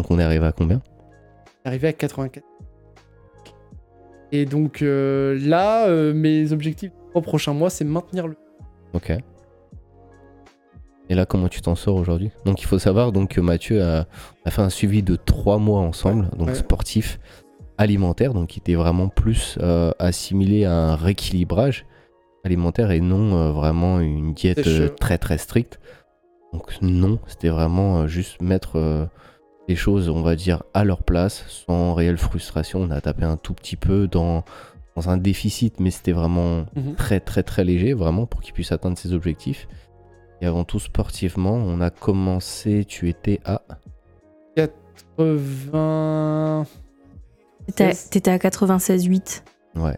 Donc on est arrivé à combien? Arrivé à 84. Et donc euh, là, euh, mes objectifs trois prochains mois, c'est maintenir le. Ok. Et là, comment tu t'en sors aujourd'hui? Donc il faut savoir donc que Mathieu a, a fait un suivi de trois mois ensemble, donc ouais. sportif, alimentaire, donc qui était vraiment plus euh, assimilé à un rééquilibrage alimentaire et non vraiment une diète très très stricte. Donc non, c'était vraiment juste mettre les choses, on va dire, à leur place, sans réelle frustration. On a tapé un tout petit peu dans, dans un déficit, mais c'était vraiment Mhm. très très très léger, vraiment, pour qu'il puisse atteindre ses objectifs. Et avant tout, sportivement, on a commencé, tu étais à... 80. T'étais à 96,8. Ouais.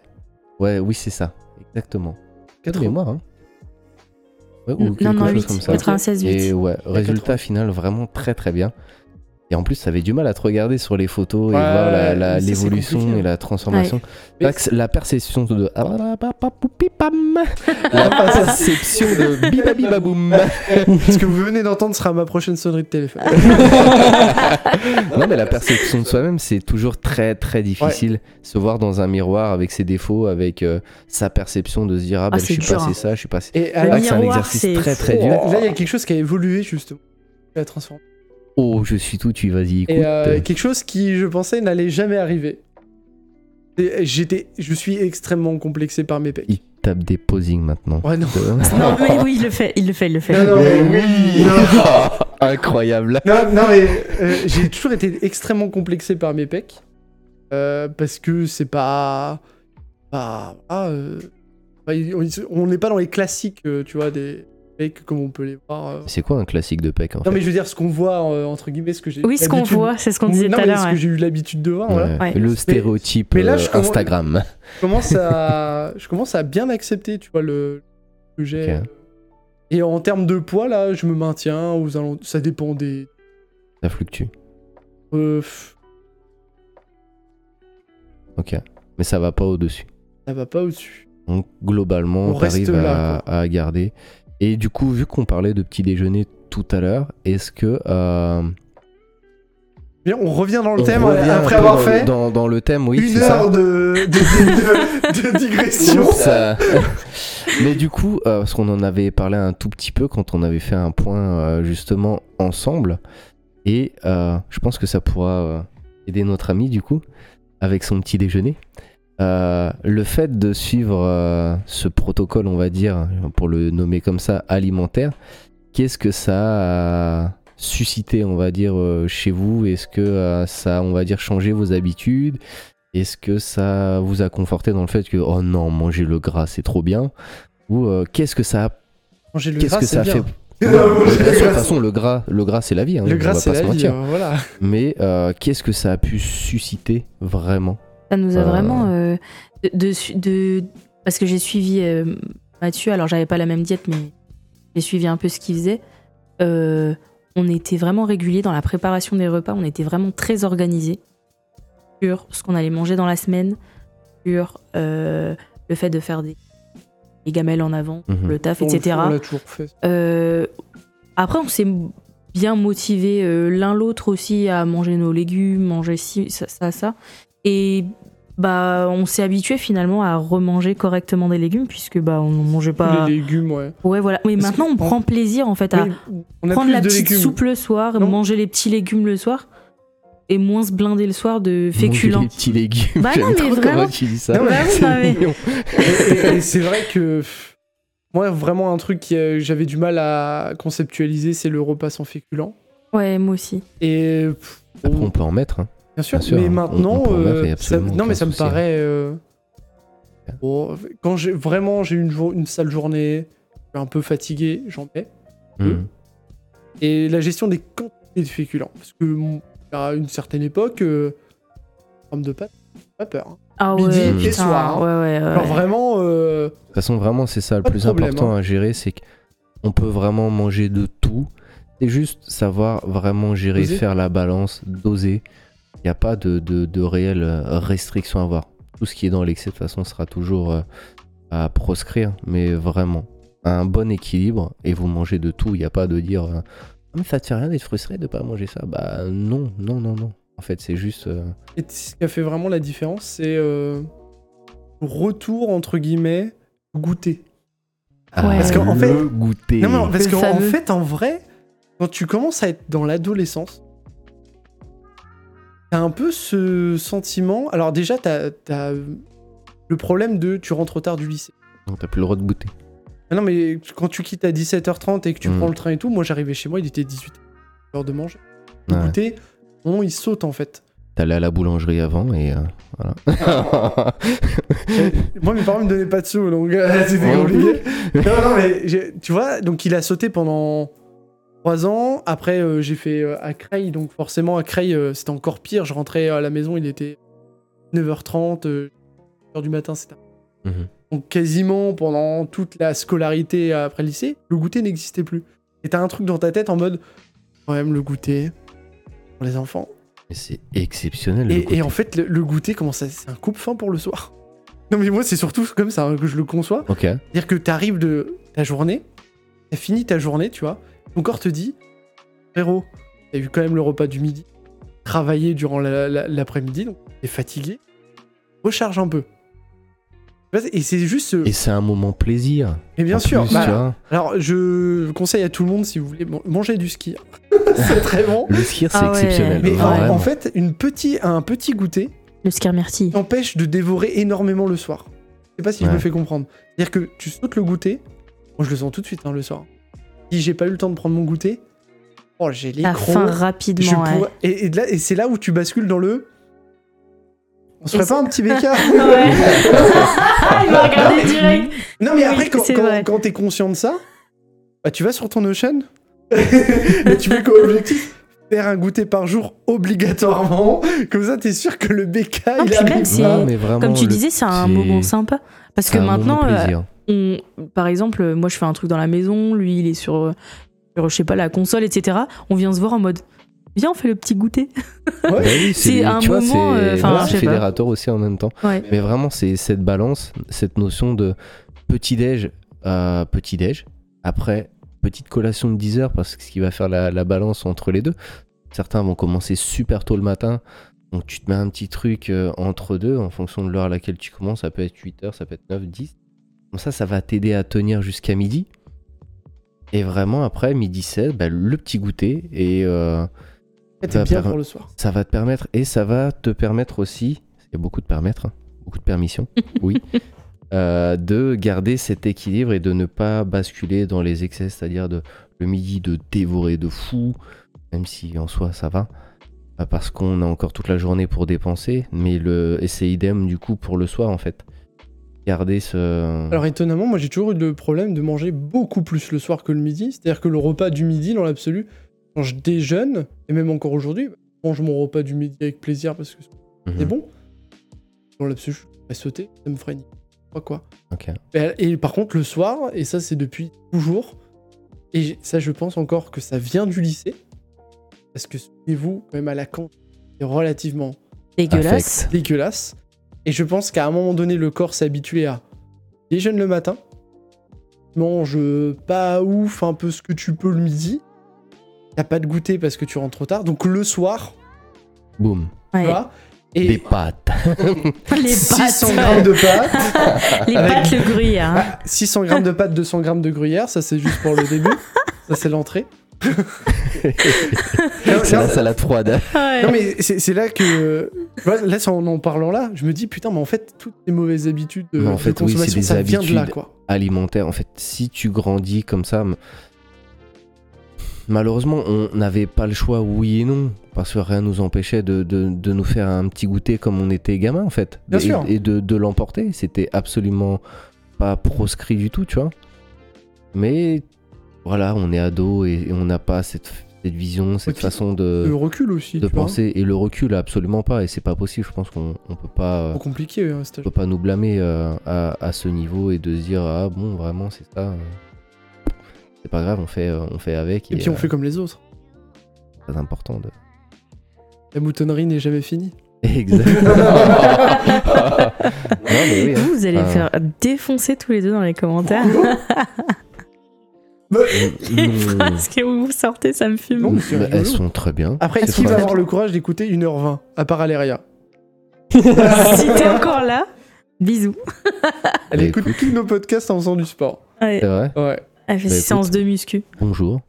Ouais, oui, c'est ça. Exactement. Quelle 80. mémoire, hein Ouais, ou Non, quelque non, chose 8. comme ça. 96,8. Et ouais, résultat 80. final vraiment très très bien. Et en plus, ça avait du mal à te regarder sur les photos et Ouais, voir l'évolution et la transformation. Mais L'axe- La perception de pam, la perception de bibabibaboum. Ce que vous venez d'entendre sera ma prochaine sonnerie de téléphone. Non mais la perception de soi-même c'est toujours très très difficile. Se voir dans un miroir avec ses défauts, avec euh, sa perception de se dire ah ben je c'est suis dur, passé hein. ça, je suis passé. Et Ah, c'est un exercice très très dur. là, il y a quelque chose qui a évolué justement. La transformation. Oh je suis tout, tu vas-y écoute. Et euh, quelque chose qui, je pensais, n'allait jamais arriver. Et J'étais, je suis extrêmement complexé par mes pecs. Il tape des posings maintenant. Ouais, non. Non, mais oui, il le fait, il le fait, il le fait. Non, non, mais oui. Non, Incroyable. non, non, mais euh, j'ai toujours été extrêmement complexé par mes pecs. Euh, parce que c'est pas. pas ah, on- n'est pas dans les classiques, tu vois, des pecs comme on peut les voir. euh. C'est quoi un classique de pec en Non, fait mais je veux dire, ce qu'on voit, euh, entre guillemets, ce que j'ai. Oui, ce qu'on voit, c'est ce qu'on disait tout à mais l'heure. ce que j'ai eu l'habitude de voir, voilà. Ouais, Ouais. Le stéréotype mais là, je commence- Instagram. je commence à je commence à bien accepter tu vois le que j'ai et en termes de poids là je me maintiens aux ça dépend des Ça fluctue. euh, Ok. Mais ça va pas au-dessus. ça va pas au-dessus Donc globalement, On arrive là, à, à garder. Et du coup, vu qu'on parlait de petit déjeuner tout à l'heure, est-ce que euh, Bien, on revient dans le on thème après avoir dans, fait dans, dans le thème, oui, une ça. heure de, de, de- de digression Ça- Mais du coup, euh, parce qu'on en avait parlé un tout petit peu quand on avait fait un point euh, justement ensemble, et euh, je pense que ça pourra aider notre ami du coup avec son petit déjeuner. Euh, le fait de suivre euh, ce protocole, on va dire, pour le nommer comme ça, alimentaire, qu'est-ce que ça a suscité, on va dire, euh, chez vous? Est-ce que euh, ça a, on va dire, changé vos habitudes? Est-ce que ça vous a conforté dans le fait que, oh non, manger le gras, c'est trop bien? Ou euh, qu'est-ce que ça a, Manger le qu'est-ce gras, que c'est ça a bien. fait? De toute façon, le gras, le gras c'est la vie. Hein, le on gras va c'est pas la se vie mentir. hein, voilà Mais euh, qu'est-ce que ça a pu susciter vraiment? Ça nous a Euh. vraiment. euh, de, de, su- de- parce que j'ai suivi euh, Mathieu, alors j'avais pas la même diète, mais j'ai suivi un peu ce qu'il faisait. Euh, on était vraiment réguliers dans la préparation des repas, on était vraiment très organisés sur ce qu'on allait manger dans la semaine, sur euh, le fait de faire des, des gamelles en avant, Mhm. le taf, On le- etc. on l'a toujours fait Euh, après, on s'est bien motivé euh, l'un l'autre aussi à manger nos légumes, manger ci, ça, ça, ça. Et bah, on s'est habitué finalement à remanger correctement des légumes puisque bah, on ne mangeait pas. les légumes ouais Ouais, voilà. Mais Parce maintenant, on prend plaisir en fait à Oui, on a prendre la petite légumes. soupe le soir, Non. manger les petits légumes le soir et moins se blinder le soir de Manger féculents. les petits légumes. Bah non, mais vraiment. tu dis ça. Non, mais- C'est Bah et, et- et c'est vrai que moi vraiment un truc que euh, j'avais du mal à conceptualiser c'est le repas sans féculents Ouais, moi aussi. et pff, Après, on- on peut en mettre. hein. Bien sûr, Bien sûr, mais on- maintenant, on euh, ça- non mais ça me souci, hein. paraît. euh, bon, quand j'ai vraiment j'ai une, jour- une sale journée, je suis un peu fatigué, j'en mets. Mhm. Et la gestion des quantités de féculents, parce que à une certaine époque, euh, pomme de pâte, pas peur. hein. Ah Midi ouais, et putain, soir, hein. ouais, ouais, ouais. Alors vraiment, euh, De toute façon, vraiment, c'est ça le plus problème, important hein. à gérer, c'est que on peut vraiment manger de tout. C'est juste savoir vraiment gérer, Doser. faire la balance, doser. Il n'y a pas de, de, de réelle euh, restriction à avoir. Tout ce qui est dans l'excès, de toute façon, sera toujours euh, à proscrire. Mais vraiment, un bon équilibre et vous mangez de tout. Il n'y a pas de dire euh, Ah, mais ça te fait rien d'être frustré de pas manger ça? Bah non, non, non, non. En fait, c'est juste. euh, Et ce qui a fait vraiment la différence, c'est euh, le retour, entre guillemets, goûter. ah, Ouais. Parce qu'en le fait- goûter. Non, mais parce qu'en fait, en vrai, quand tu commences à être dans l'adolescence, t'as un peu ce sentiment. Alors, déjà, t'as as le problème de tu rentres trop tard du lycée. Donc t'as plus le droit de goûter. Ah non, mais quand tu quittes à 17h30 et que tu Mm. prends le train et tout, moi j'arrivais chez moi, il était 18h l'heure de manger. Ouais. goûter, bon, il saute en fait. T'allais à la boulangerie avant et euh, voilà. moi, mes parents me donnaient pas de sous, donc euh, c'était compliqué. non, non, mais tu vois, donc il a sauté pendant 3 ans. Après, euh, j'ai fait euh, à Creil, donc forcément, à Creil, euh, c'était encore pire. Je rentrais à la maison, il était 9h30, euh, 1h du matin, c'était. Mhm. Donc quasiment pendant toute la scolarité après le lycée, le goûter n'existait plus. Et t'as un truc dans ta tête en mode, quand même, le goûter pour les enfants. C'est exceptionnel. Et, en fait, le, le goûter, comment ça, c'est un coupe-fin pour le soir? Non mais moi, c'est surtout comme ça hein, que je le conçois. Ok. C'est-à-dire que t'arrives de ta journée, t'as fini ta journée, tu vois, ton corps te dit, frérot, t'as eu quand même le repas du midi, travaillé durant la- la- l'après-midi, donc t'es fatigué, recharge un peu. Et c'est juste ce... Et c'est un moment plaisir. Mais bien en sûr, plus, bah, tu vois. alors je conseille à tout le monde si vous voulez man- manger du ski. c'est très bon. Le skier, c'est Ah ouais. exceptionnel. Mais en, fait, une petit, un petit goûter Le skier merci. t'empêche de dévorer énormément le soir. Je sais pas si je me fais comprendre. C'est-à-dire que tu sautes le goûter, moi je le sens tout de suite hein, le soir. Si j'ai pas eu le temps de prendre mon goûter, oh j'ai les La crocs. fin je rapidement. ouais. pourrais- et, et de là- et c'est là où tu bascules dans le. On se Et ferait pas un petit Ouais. Il m'a regardé direct. Non mais après quand, quand, quand t'es conscient de ça, bah tu vas sur ton Ocean et tu mets comme objectif faire un goûter par jour obligatoirement. Comme ça t'es sûr que le BK Ah, il puis arrive même, c'est- Non, mais vraiment, Comme tu le- disais, c'est un moment sympa. Parce que maintenant, euh. On, par exemple, moi je fais un truc dans la maison, lui il est sur, sur, je sais pas, la console, etc. On vient se voir en mode, viens, on fait le petit goûter. Bah oui, c'est un vois, moment, c'est- euh, ouais, pas. fédérateur aussi en même temps. Ouais. Mais vraiment, c'est cette balance, cette notion de petit-déj, euh, petit-déj, après petite collation de 10 heures, parce que ce qui va faire la, la balance entre les deux. Certains vont commencer super tôt le matin, donc tu te mets un petit truc euh, entre deux, en fonction de l'heure à laquelle tu commences, ça peut être 8 heures, ça peut être 9, 10. Comme ça, ça va t'aider à tenir jusqu'à midi. Et vraiment, après, midi 16, bah, le petit goûter, et euh, t'es va bien per- pour le soir. ça va te permettre, et ça va te permettre aussi, il y a beaucoup de permettre, hein, beaucoup de permissions, oui, euh, de garder cet équilibre et de ne pas basculer dans les excès, c'est-à-dire de le midi de dévorer de fou, même si en soi ça va, parce qu'on a encore toute la journée pour dépenser, mais le, et c'est idem du coup pour le soir en fait. Garder ce... Alors étonnamment, moi j'ai toujours eu le problème de manger beaucoup plus le soir que le midi. C'est-à-dire que le repas du midi, dans l'absolu, quand je déjeune, et même encore aujourd'hui, je mange mon repas du midi avec plaisir parce que c'est Mhm. bon. Dans l'absolu, je pourrais sauter, ça me ferait ni pas quoi. Ok. Et, et par contre, le soir, et ça c'est depuis toujours, et ça je pense encore que ça vient du lycée, parce que souvenez-vous, quand même à la cantine, c'est relativement Dégueulasse. dégueulasse. Et je pense qu'à un moment donné, le corps s'est habitué à déjeune le matin, mange pas ouf un peu ce que tu peux le midi, t'as pas de goûter parce que tu rentres trop tard, donc le soir, Boum. tu Ouais. vois, Des et pâtes. Les 600 pâtes. grammes de pâtes, Les pâtes, le gruyère. hein. Ah, 600 grammes de pâtes, 200 grammes de gruyère, ça c'est juste pour le début, ça c'est l'entrée. c'est la salade froide. Ouais. Non mais c'est là que là en en parlant là, je me dis putain mais en fait toutes les mauvaises habitudes de, Mais en de fait, oui, c'est consommation des ça vient de là habitudes. quoi. alimentaire. En fait, si tu grandis comme ça, malheureusement, on n'avait pas le choix, oui et non, parce que rien nous empêchait de, de- de nous faire un petit goûter comme on était gamin, en fait, Bien et, sûr. et de, de l'emporter. C'était absolument pas proscrit du tout, tu vois. Mais voilà, on est ado et, et on n'a pas cette, cette vision, cette puis, façon Le de, recul aussi, de penser et le recul, absolument pas. Et c'est pas possible. Je pense qu'on on peut pas. Trop compliqué hein, on peut pas nous blâmer euh, à, à ce niveau et de se dire ah bon vraiment c'est ça euh. c'est pas grave, on fait, euh, on fait avec. Et puis on euh, fait comme les autres. c'est très important de. La moutonnerie n'est jamais finie. Exactement. non, mais oui. hein. Vous allez Ah. faire défoncer tous les deux dans les commentaires. Mm, Parce que vous sortez, ça me fume. Non, mais c'est bah, elles sont très bien. Après, qui va avoir le courage d'écouter 1h20 à part Aléria si t'es encore là, bisous. Elle Bah, écoute écoute. tous nos podcasts en faisant du sport. Ouais. C'est vrai. Ouais. Elle fait Bah, séances de muscu. Bonjour.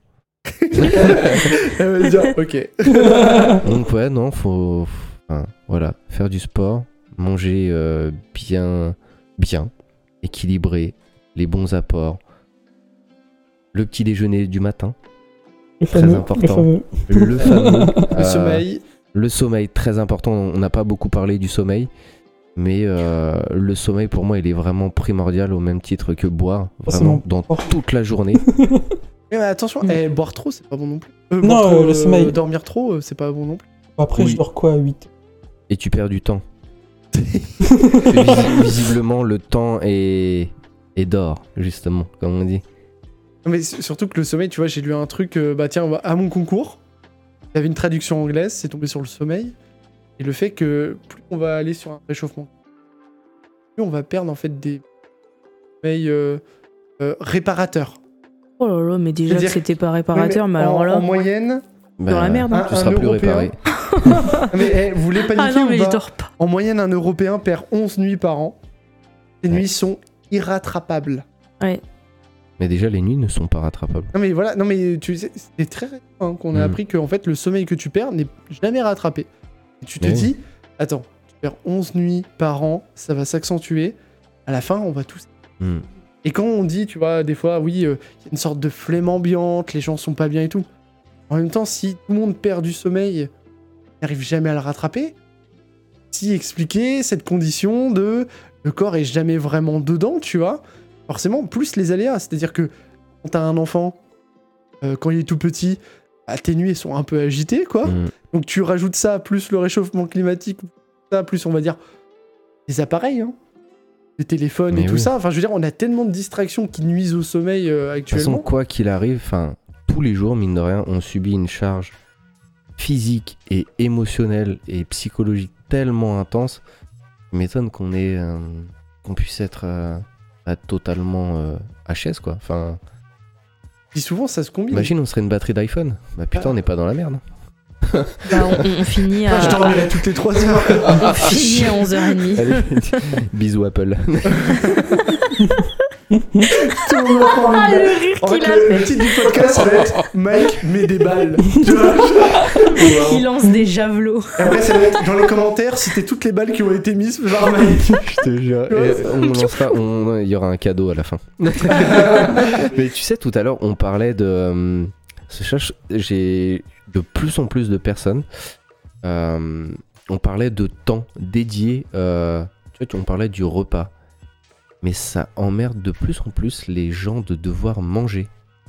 Elle va dire, ok. Donc ouais, non, faut, enfin, voilà, faire du sport, manger euh, bien, bien, équilibré, les bons apports, le petit déjeuner du matin, Le Très fameux. important. Le fameux. le fameux, Le euh, sommeil. le sommeil très important. On n'a pas beaucoup parlé du sommeil, mais euh, le sommeil pour moi il est vraiment primordial au même titre que boire, vraiment dans toute la journée. Mais attention, Mm. eh, boire trop, c'est pas bon non plus. Euh, Non, trop, euh, le sommeil. Dormir trop, c'est pas bon non plus. Après, Oui. je dors quoi à 8 Et tu perds du temps. Visi- Visiblement le temps est, est d'or justement, comme on dit. Non, Mais surtout que le sommeil, tu vois, j'ai lu un truc, euh, bah tiens, à mon concours, il y avait une traduction anglaise, c'est tombé sur le sommeil. Et le fait que plus on va aller sur un réchauffement, plus on va perdre en fait des sommeils euh, euh, réparateurs. Oh là là, mais déjà que c'était pas Ouais, réparateur, mais, en, alors là. en moyenne, Dans la merde, hein. un, Tu un seras plus Européen- réparé. mais eh, vous voulez paniquer Ah non, ou mais pas pas. En moyenne, un Européen perd 11 nuits par an. Ces Ouais. nuits sont irrattrapables. Mais déjà, les nuits ne sont pas rattrapables. Non mais voilà, non mais tu sais, c'est très récent hein, qu'on a Mm. appris que en fait le sommeil que tu perds n'est jamais rattrapé. Et tu te Mais oui. dis, attends, tu perds 11 nuits par an, ça va s'accentuer. À la fin, on va tous. Hmm. Et quand on dit, tu vois, des fois, oui, euh, il y a une sorte de flemme ambiante, les gens sont pas bien et tout. En même temps, si tout le monde perd du sommeil, n'arrive jamais à le rattraper. Si expliquer cette condition de le corps est jamais vraiment dedans, tu vois. Forcément, plus les aléas. C'est-à-dire que quand t'as un enfant, euh, quand il est tout petit, bah, tes nuits sont un peu agitées, quoi. Hmm. Donc tu rajoutes ça, plus le réchauffement climatique, ça, plus on va dire les appareils, hein. les téléphones et tout ça. Enfin, je veux dire, on a tellement de distractions qui nuisent au sommeil euh, De toute façon, actuellement. quoi qu'il arrive, enfin, tous les jours, mine de rien, on subit une charge physique et émotionnelle et psychologique tellement intense. Il m'étonne qu'on ait, euh, qu'on puisse être pas totalement euh, HS, quoi. Enfin, Puis souvent, ça se combine. imagine, on serait une batterie d'iPhone. Bah putain, on n'est pas dans la merde. Bah, on, on finit à, je toutes les 3 heures. on finit à 11h30. Allez, bisous Apple. Ah, le qu'il a le, titre du podcast, ça va être Mike met des balles. Tu vois Il lance des javelots. Et après, ça va être dans les commentaires, citer toutes les balles qui ont été mises par Mike. Je te jure. Et on lancera, on- il y aura un cadeau à la fin. Mais tu sais, tout à l'heure, on parlait de. euh, J'ai de plus en plus de personnes. euh, on parlait de temps dédié. euh, tu vois, on parlait du repas. Mais ça emmerde de plus en plus les gens de devoir manger.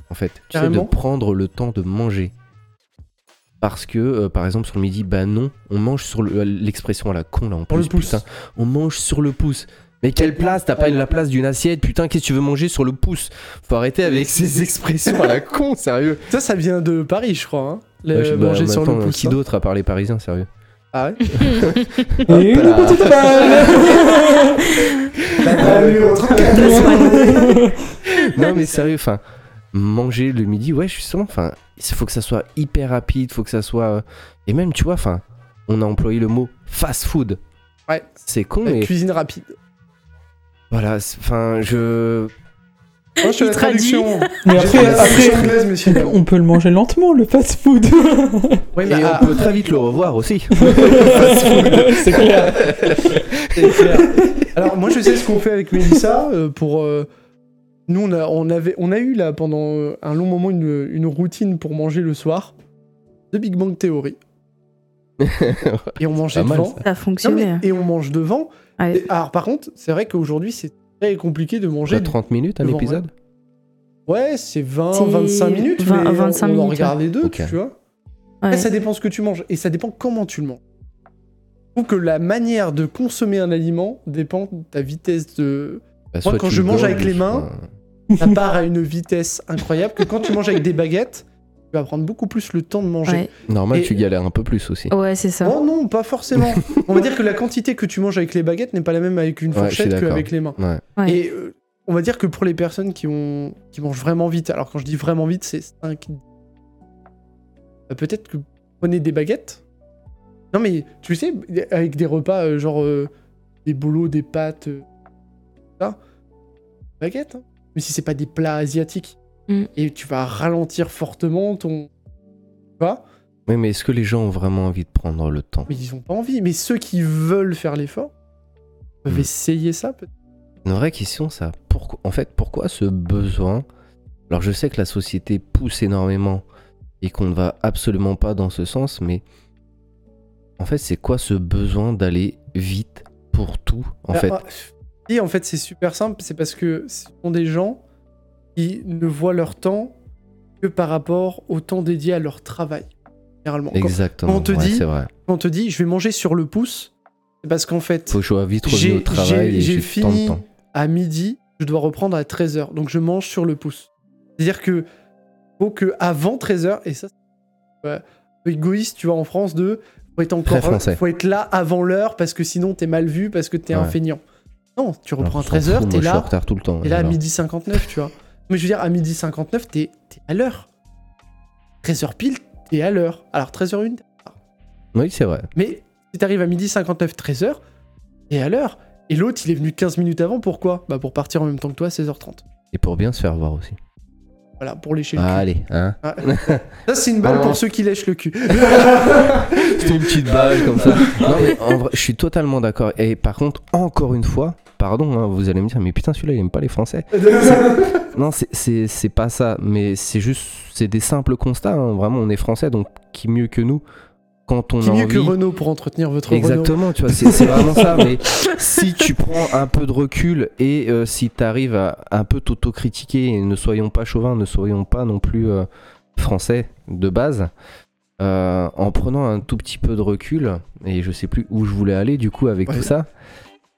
En fait, tu sais, de prendre le temps de manger. Parce que, euh, par exemple, sur le midi, bah non, on mange sur le- l'expression à la con là en Sur le plus, pouce. putain. On mange sur le pouce. Mais quelle place T'as pas la place d'une assiette Putain, qu'est-ce que tu veux manger sur le pouce? Faut arrêter avec ces expressions à la con, sérieux. Ça, ça vient de Paris, je crois. Hein. Le Ouais, je- bah, manger sur le pouce. Qui hein. d'autre à part les Parisiens, sérieux? Ah ouais Et une petite balle Non, mais sérieux, enfin, manger le midi, ouais, justement, enfin, il faut que ça soit hyper rapide, faut que ça soit. euh, Et même, tu vois, enfin, on a employé le mot fast food. Ouais. C'est con, mais Cuisine rapide. voilà, enfin, je. Moi, je fais la traduction. Mais après, après anglaise, messieurs. dames. on peut le manger lentement, le fast food. Ouais, Et mais, ah, on peut très vite le revoir aussi. C'est clair. Alors, moi, je sais ce qu'on fait avec Mélissa euh, pour. euh, Nous, on a, on, avait, on a eu là pendant euh, un long moment une, une routine pour manger le soir de Big Bang Theory. Et on mangeait devant. ça. Ça a Non, fonctionné. mais- et on mange devant. Ouais. Et- alors, par contre, c'est vrai qu'aujourd'hui, c'est très compliqué de manger. J'ai 30 minutes un épisode Ouais, c'est 20, C'est 25 minutes. 20, mais 25 on, on en minutes, regarde les deux, tu vois. Ouais. Après, ça dépend ce que tu manges et ça dépend comment tu le manges. Je trouve que la manière de consommer un aliment dépend de ta vitesse de. Bah, soit quand je mange avec les mains, ça part à une vitesse incroyable que quand tu manges avec des baguettes, vas prendre beaucoup plus le temps de manger. Ouais, Normal, Et- tu galères un peu plus aussi. ouais c'est ça. Oh non, pas forcément. On va dire que la quantité que tu manges avec les baguettes n'est pas la même avec une fourchette qu'avec les mains. Ouais. Ouais. Et euh, on va dire que pour les personnes qui, ont, qui mangent vraiment vite, alors quand je dis vraiment vite, c'est 5. Peut-être que prenez des baguettes. Non, mais tu sais, avec des repas euh, genre euh, des boulots, des pâtes, euh, ça, baguettes. hein. Mais si c'est pas des plats asiatiques. Mm. Et tu vas ralentir fortement ton. Tu vois? Oui, mais est-ce que les gens ont vraiment envie de prendre le temps? Mais ils ont pas envie. Mais ceux qui veulent faire l'effort peuvent Mm. essayer ça peut-être. Une vraie question, ça. Pourquoi, en fait, pourquoi ce besoin? Alors, je sais que la société pousse énormément et qu'on ne va absolument pas dans ce sens, mais en fait, c'est quoi ce besoin d'aller vite pour tout En Ah, fait, ah, Et en fait, c'est super simple. C'est parce que ce sont des gens qui ne voient leur temps que par rapport au temps dédié à leur travail. Généralement. Quand, exactement. on te ouais, dit- vrai. quand on te dit je vais manger sur le pouce, c'est parce qu'en fait, Faut que vite au travail j'ai- fini. temps. à midi, je dois reprendre à 13h. Donc je mange sur le pouce. C'est-à-dire que faut que avant 13h, et ça, c'est ouais, égoïste, tu vois, en France, de faut être encore faut être là avant l'heure parce que sinon t'es mal vu, parce que t'es un Ouais. feignant. Non, tu reprends à on s'en 13h, fout, t'es suis en là, retard tout le temps. T'es là à midi 59, tu vois. Mais je veux dire, à midi 59, t'es t'es à l'heure. 13h pile, t'es à l'heure. Alors 13h01, Oui, c'est vrai. mais si t'arrives à midi 59, 13h, t'es à l'heure. Et l'autre, il est venu 15 minutes avant, pourquoi? Bah pour partir en même temps que toi à 16h30. Et pour bien se faire voir aussi. Voilà, pour lécher le Ah, cul. allez, hein Ah. Ça, c'est une balle Ah. pour ceux qui lèchent le cul. C'était une petite balle comme ça. Non, mais en vrai, je suis totalement d'accord. Et par contre, encore une fois, pardon, hein, vous allez me dire, mais putain, celui-là, il aime pas les Français. Non, c'est- pas ça, mais c'est juste, c'est des simples constats. hein. Vraiment, on est français, donc qui mieux que nous quand on Qui a mieux envie. que Renault pour entretenir votre Renault Exactement, tu vois, c'est c'est vraiment ça. Mais si tu prends un peu de recul et euh, si tu arrives à un peu t'autocritiquer, et ne soyons pas chauvins, ne soyons pas non plus euh, français de base, euh, en prenant un tout petit peu de recul, et je sais plus où je voulais aller du coup avec Ouais. tout ça.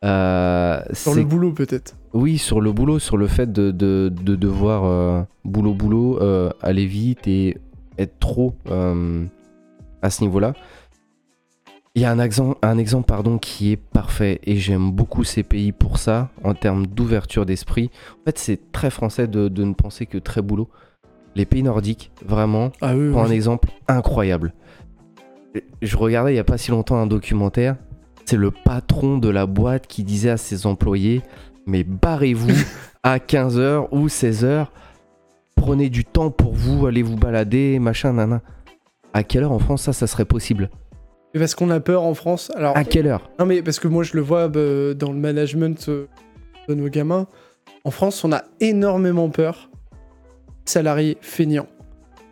Euh, Sur le boulot, peut-être. oui, sur le boulot, sur le fait de, de, de devoir euh, boulot boulot euh, aller vite et être trop à ce niveau-là. Il y a un exemple, un exemple pardon, qui est parfait et j'aime beaucoup ces pays pour ça en termes d'ouverture d'esprit. En fait, c'est très français de, de ne penser que très boulot. Les pays nordiques, vraiment, Ah oui, pour un exemple incroyable. Je regardais il n'y a pas si longtemps un documentaire. C'est le patron de la boîte qui disait à ses employés Mais barrez-vous à 15h ou 16h. Prenez du temps pour vous, allez vous balader, machin, nana. À quelle heure en France ça, ça serait possible? Mais Parce qu'on a peur en France. Alors, À quelle heure? Non, mais parce que moi, je le vois bah, dans le management euh, de nos gamins. En France, on a énormément peur. Salariés feignants.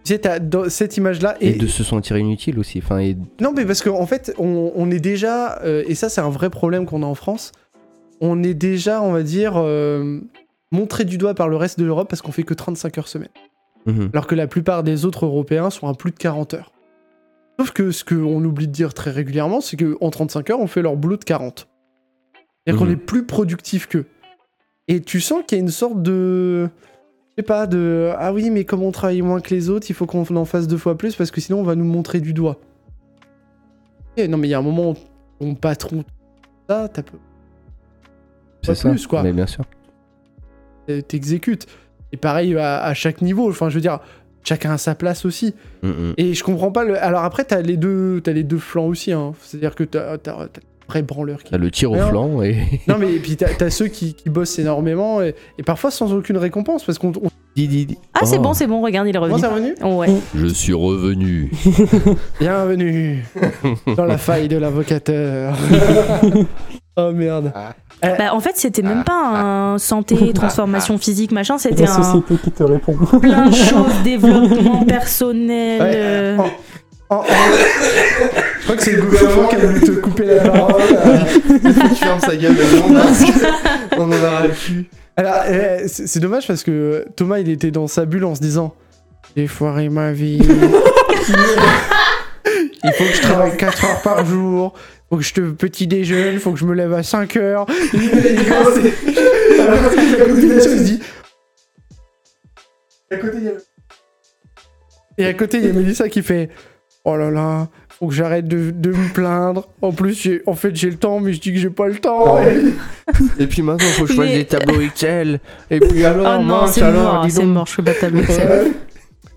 Tu sais, t'as dans cette image-là. et... Et, de se sentir inutile aussi. Enfin, et... Non, mais parce qu'en en fait, on, on est déjà. euh, et ça, c'est un vrai problème qu'on a en France. On est déjà, on va dire, euh, montré du doigt par le reste de l'Europe parce qu'on fait que 35 heures semaine. Mhm. Alors que la plupart des autres Européens sont à plus de 40 heures. Sauf que ce qu'on oublie de dire très régulièrement, c'est qu'en 35 heures, on fait leur boulot de 40. C'est-à-dire qu'on Mhm. est plus productif qu'eux. Et tu sens qu'il y a une sorte de. Je sais pas, de. Ah oui, mais comme on travaille moins que les autres, il faut qu'on en fasse deux fois plus parce que sinon on va nous montrer du doigt. Et non, mais il y a un moment où ton patron. Ça, t'as peu- C'est ça. plus, quoi. Mais bien sûr. t'exécutes. Et pareil à, à chaque niveau. Enfin, je veux dire, chacun a sa place aussi. Mhm. Et je comprends pas le. Alors après, t'as les deux, t'as les deux flancs aussi. Hein. C'est-à-dire que t'as, vrai branleur qui. T'as le tir au flanc et. Non mais et puis t'as, t'as ceux qui, qui bossent énormément et, et parfois sans aucune récompense parce qu'on. on- Dis, dis, dis. Ah, c'est Oh, bon, c'est bon, regarde, il est revenu. c'est revenu Ouais. Je suis revenu. Bienvenue dans la faille de l'avocateur. oh merde. Bah, en fait, c'était même pas un santé, transformation physique, machin, c'était la un société qui te répond. plein de choses, développement personnel. Ouais, euh, en- en- en- Je crois que c'est le gouvernement qui a voulu te couper la parole. tu fermes sa gueule, on en aura plus. Alors, euh, c'est dommage parce que Thomas, il était dans sa bulle en se disant J'ai foiré ma vie. il faut que je travaille 4 heures par jour. Faut que je te petit déjeune. Faut que je me lève à 5 heures. Il, il commence- Alors, il se dit à côté, il y a... Et à côté, il y a Mélissa qui fait Oh là là, faut que j'arrête de, de me plaindre. En plus, j'ai- en fait, j'ai le temps, mais je dis que j'ai pas le temps. Et- Et puis maintenant, faut que je fasse Mais- des tableaux Excel. Et puis alors, Oh non, mince, c'est alors, mort, c'est mort, je fais pas de tableau Excel. Ouais.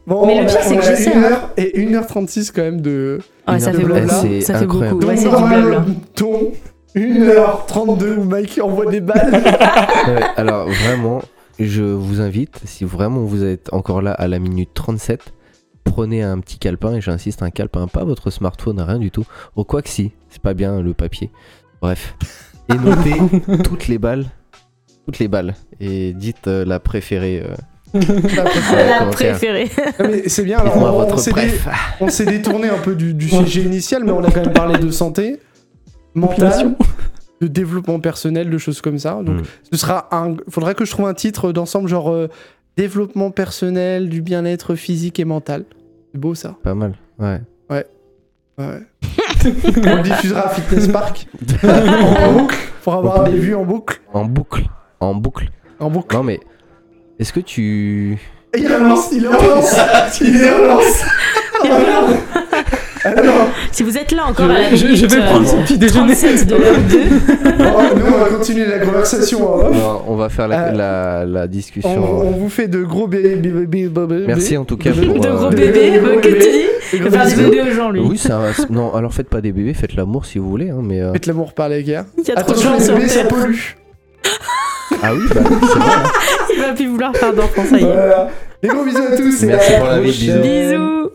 Bon, Mais le on pire, a- c'est que a je sais, une hein. heure Et 1h36 quand même de. Ouais, ça de fait blabla. C'est Ça fait incroyable. beaucoup. Ouais, c'est du blabla. dont 1h32 où Mike envoie des balles. Ouais, alors vraiment, je vous invite, si vraiment vous êtes encore là à la minute 37, prenez un petit calepin, et j'insiste, un calepin, pas votre smartphone, rien du tout. Ou quoi que si, c'est pas bien le papier. Bref. Et notez toutes les balles. Toutes les balles. Et dites euh, la préférée. euh, La préférée. Mais c'est bien, alors on, on s'est dé- détourné un peu du, du sujet initial, mais on a quand même parlé de santé, mental, de développement personnel, de choses comme ça. Donc Mm. ce sera un. Faudrait que je trouve un titre d'ensemble genre euh, développement personnel, du bien-être physique et mental. C'est beau ça. Pas mal. Ouais. Ouais. on le diffusera à Fitness Park en boucle pour avoir des vues en boucle. En boucle. En boucle. En boucle. Non mais. Est-ce que tu. Il relance, il relance, il relance. Alors, Si vous êtes là encore à la Je, vais prendre euh, son petit déjeuner. 37 de l'heure 2, oh, nous on va continuer la conversation. Non, on va faire la, Euh, la, la On, discussion. on vous fait de gros bébés. Merci en tout cas de- pour. de euh, gros de- bébés, euh, que bébés. tu dis de Il gros va faire des bébés aux gens, lui. Oui, ça, non, alors faites pas des bébés, faites l'amour si vous voulez, hein, mais. euh, Faites l'amour par la guerre. Il y a trop de Attention, les bébés ça pollue. Ah oui, bah oui, c'est vrai. Il va plus vouloir faire d'enfants, ça y est. Voilà. Des gros bisous à tous. et Merci à la pour la vie. Bisous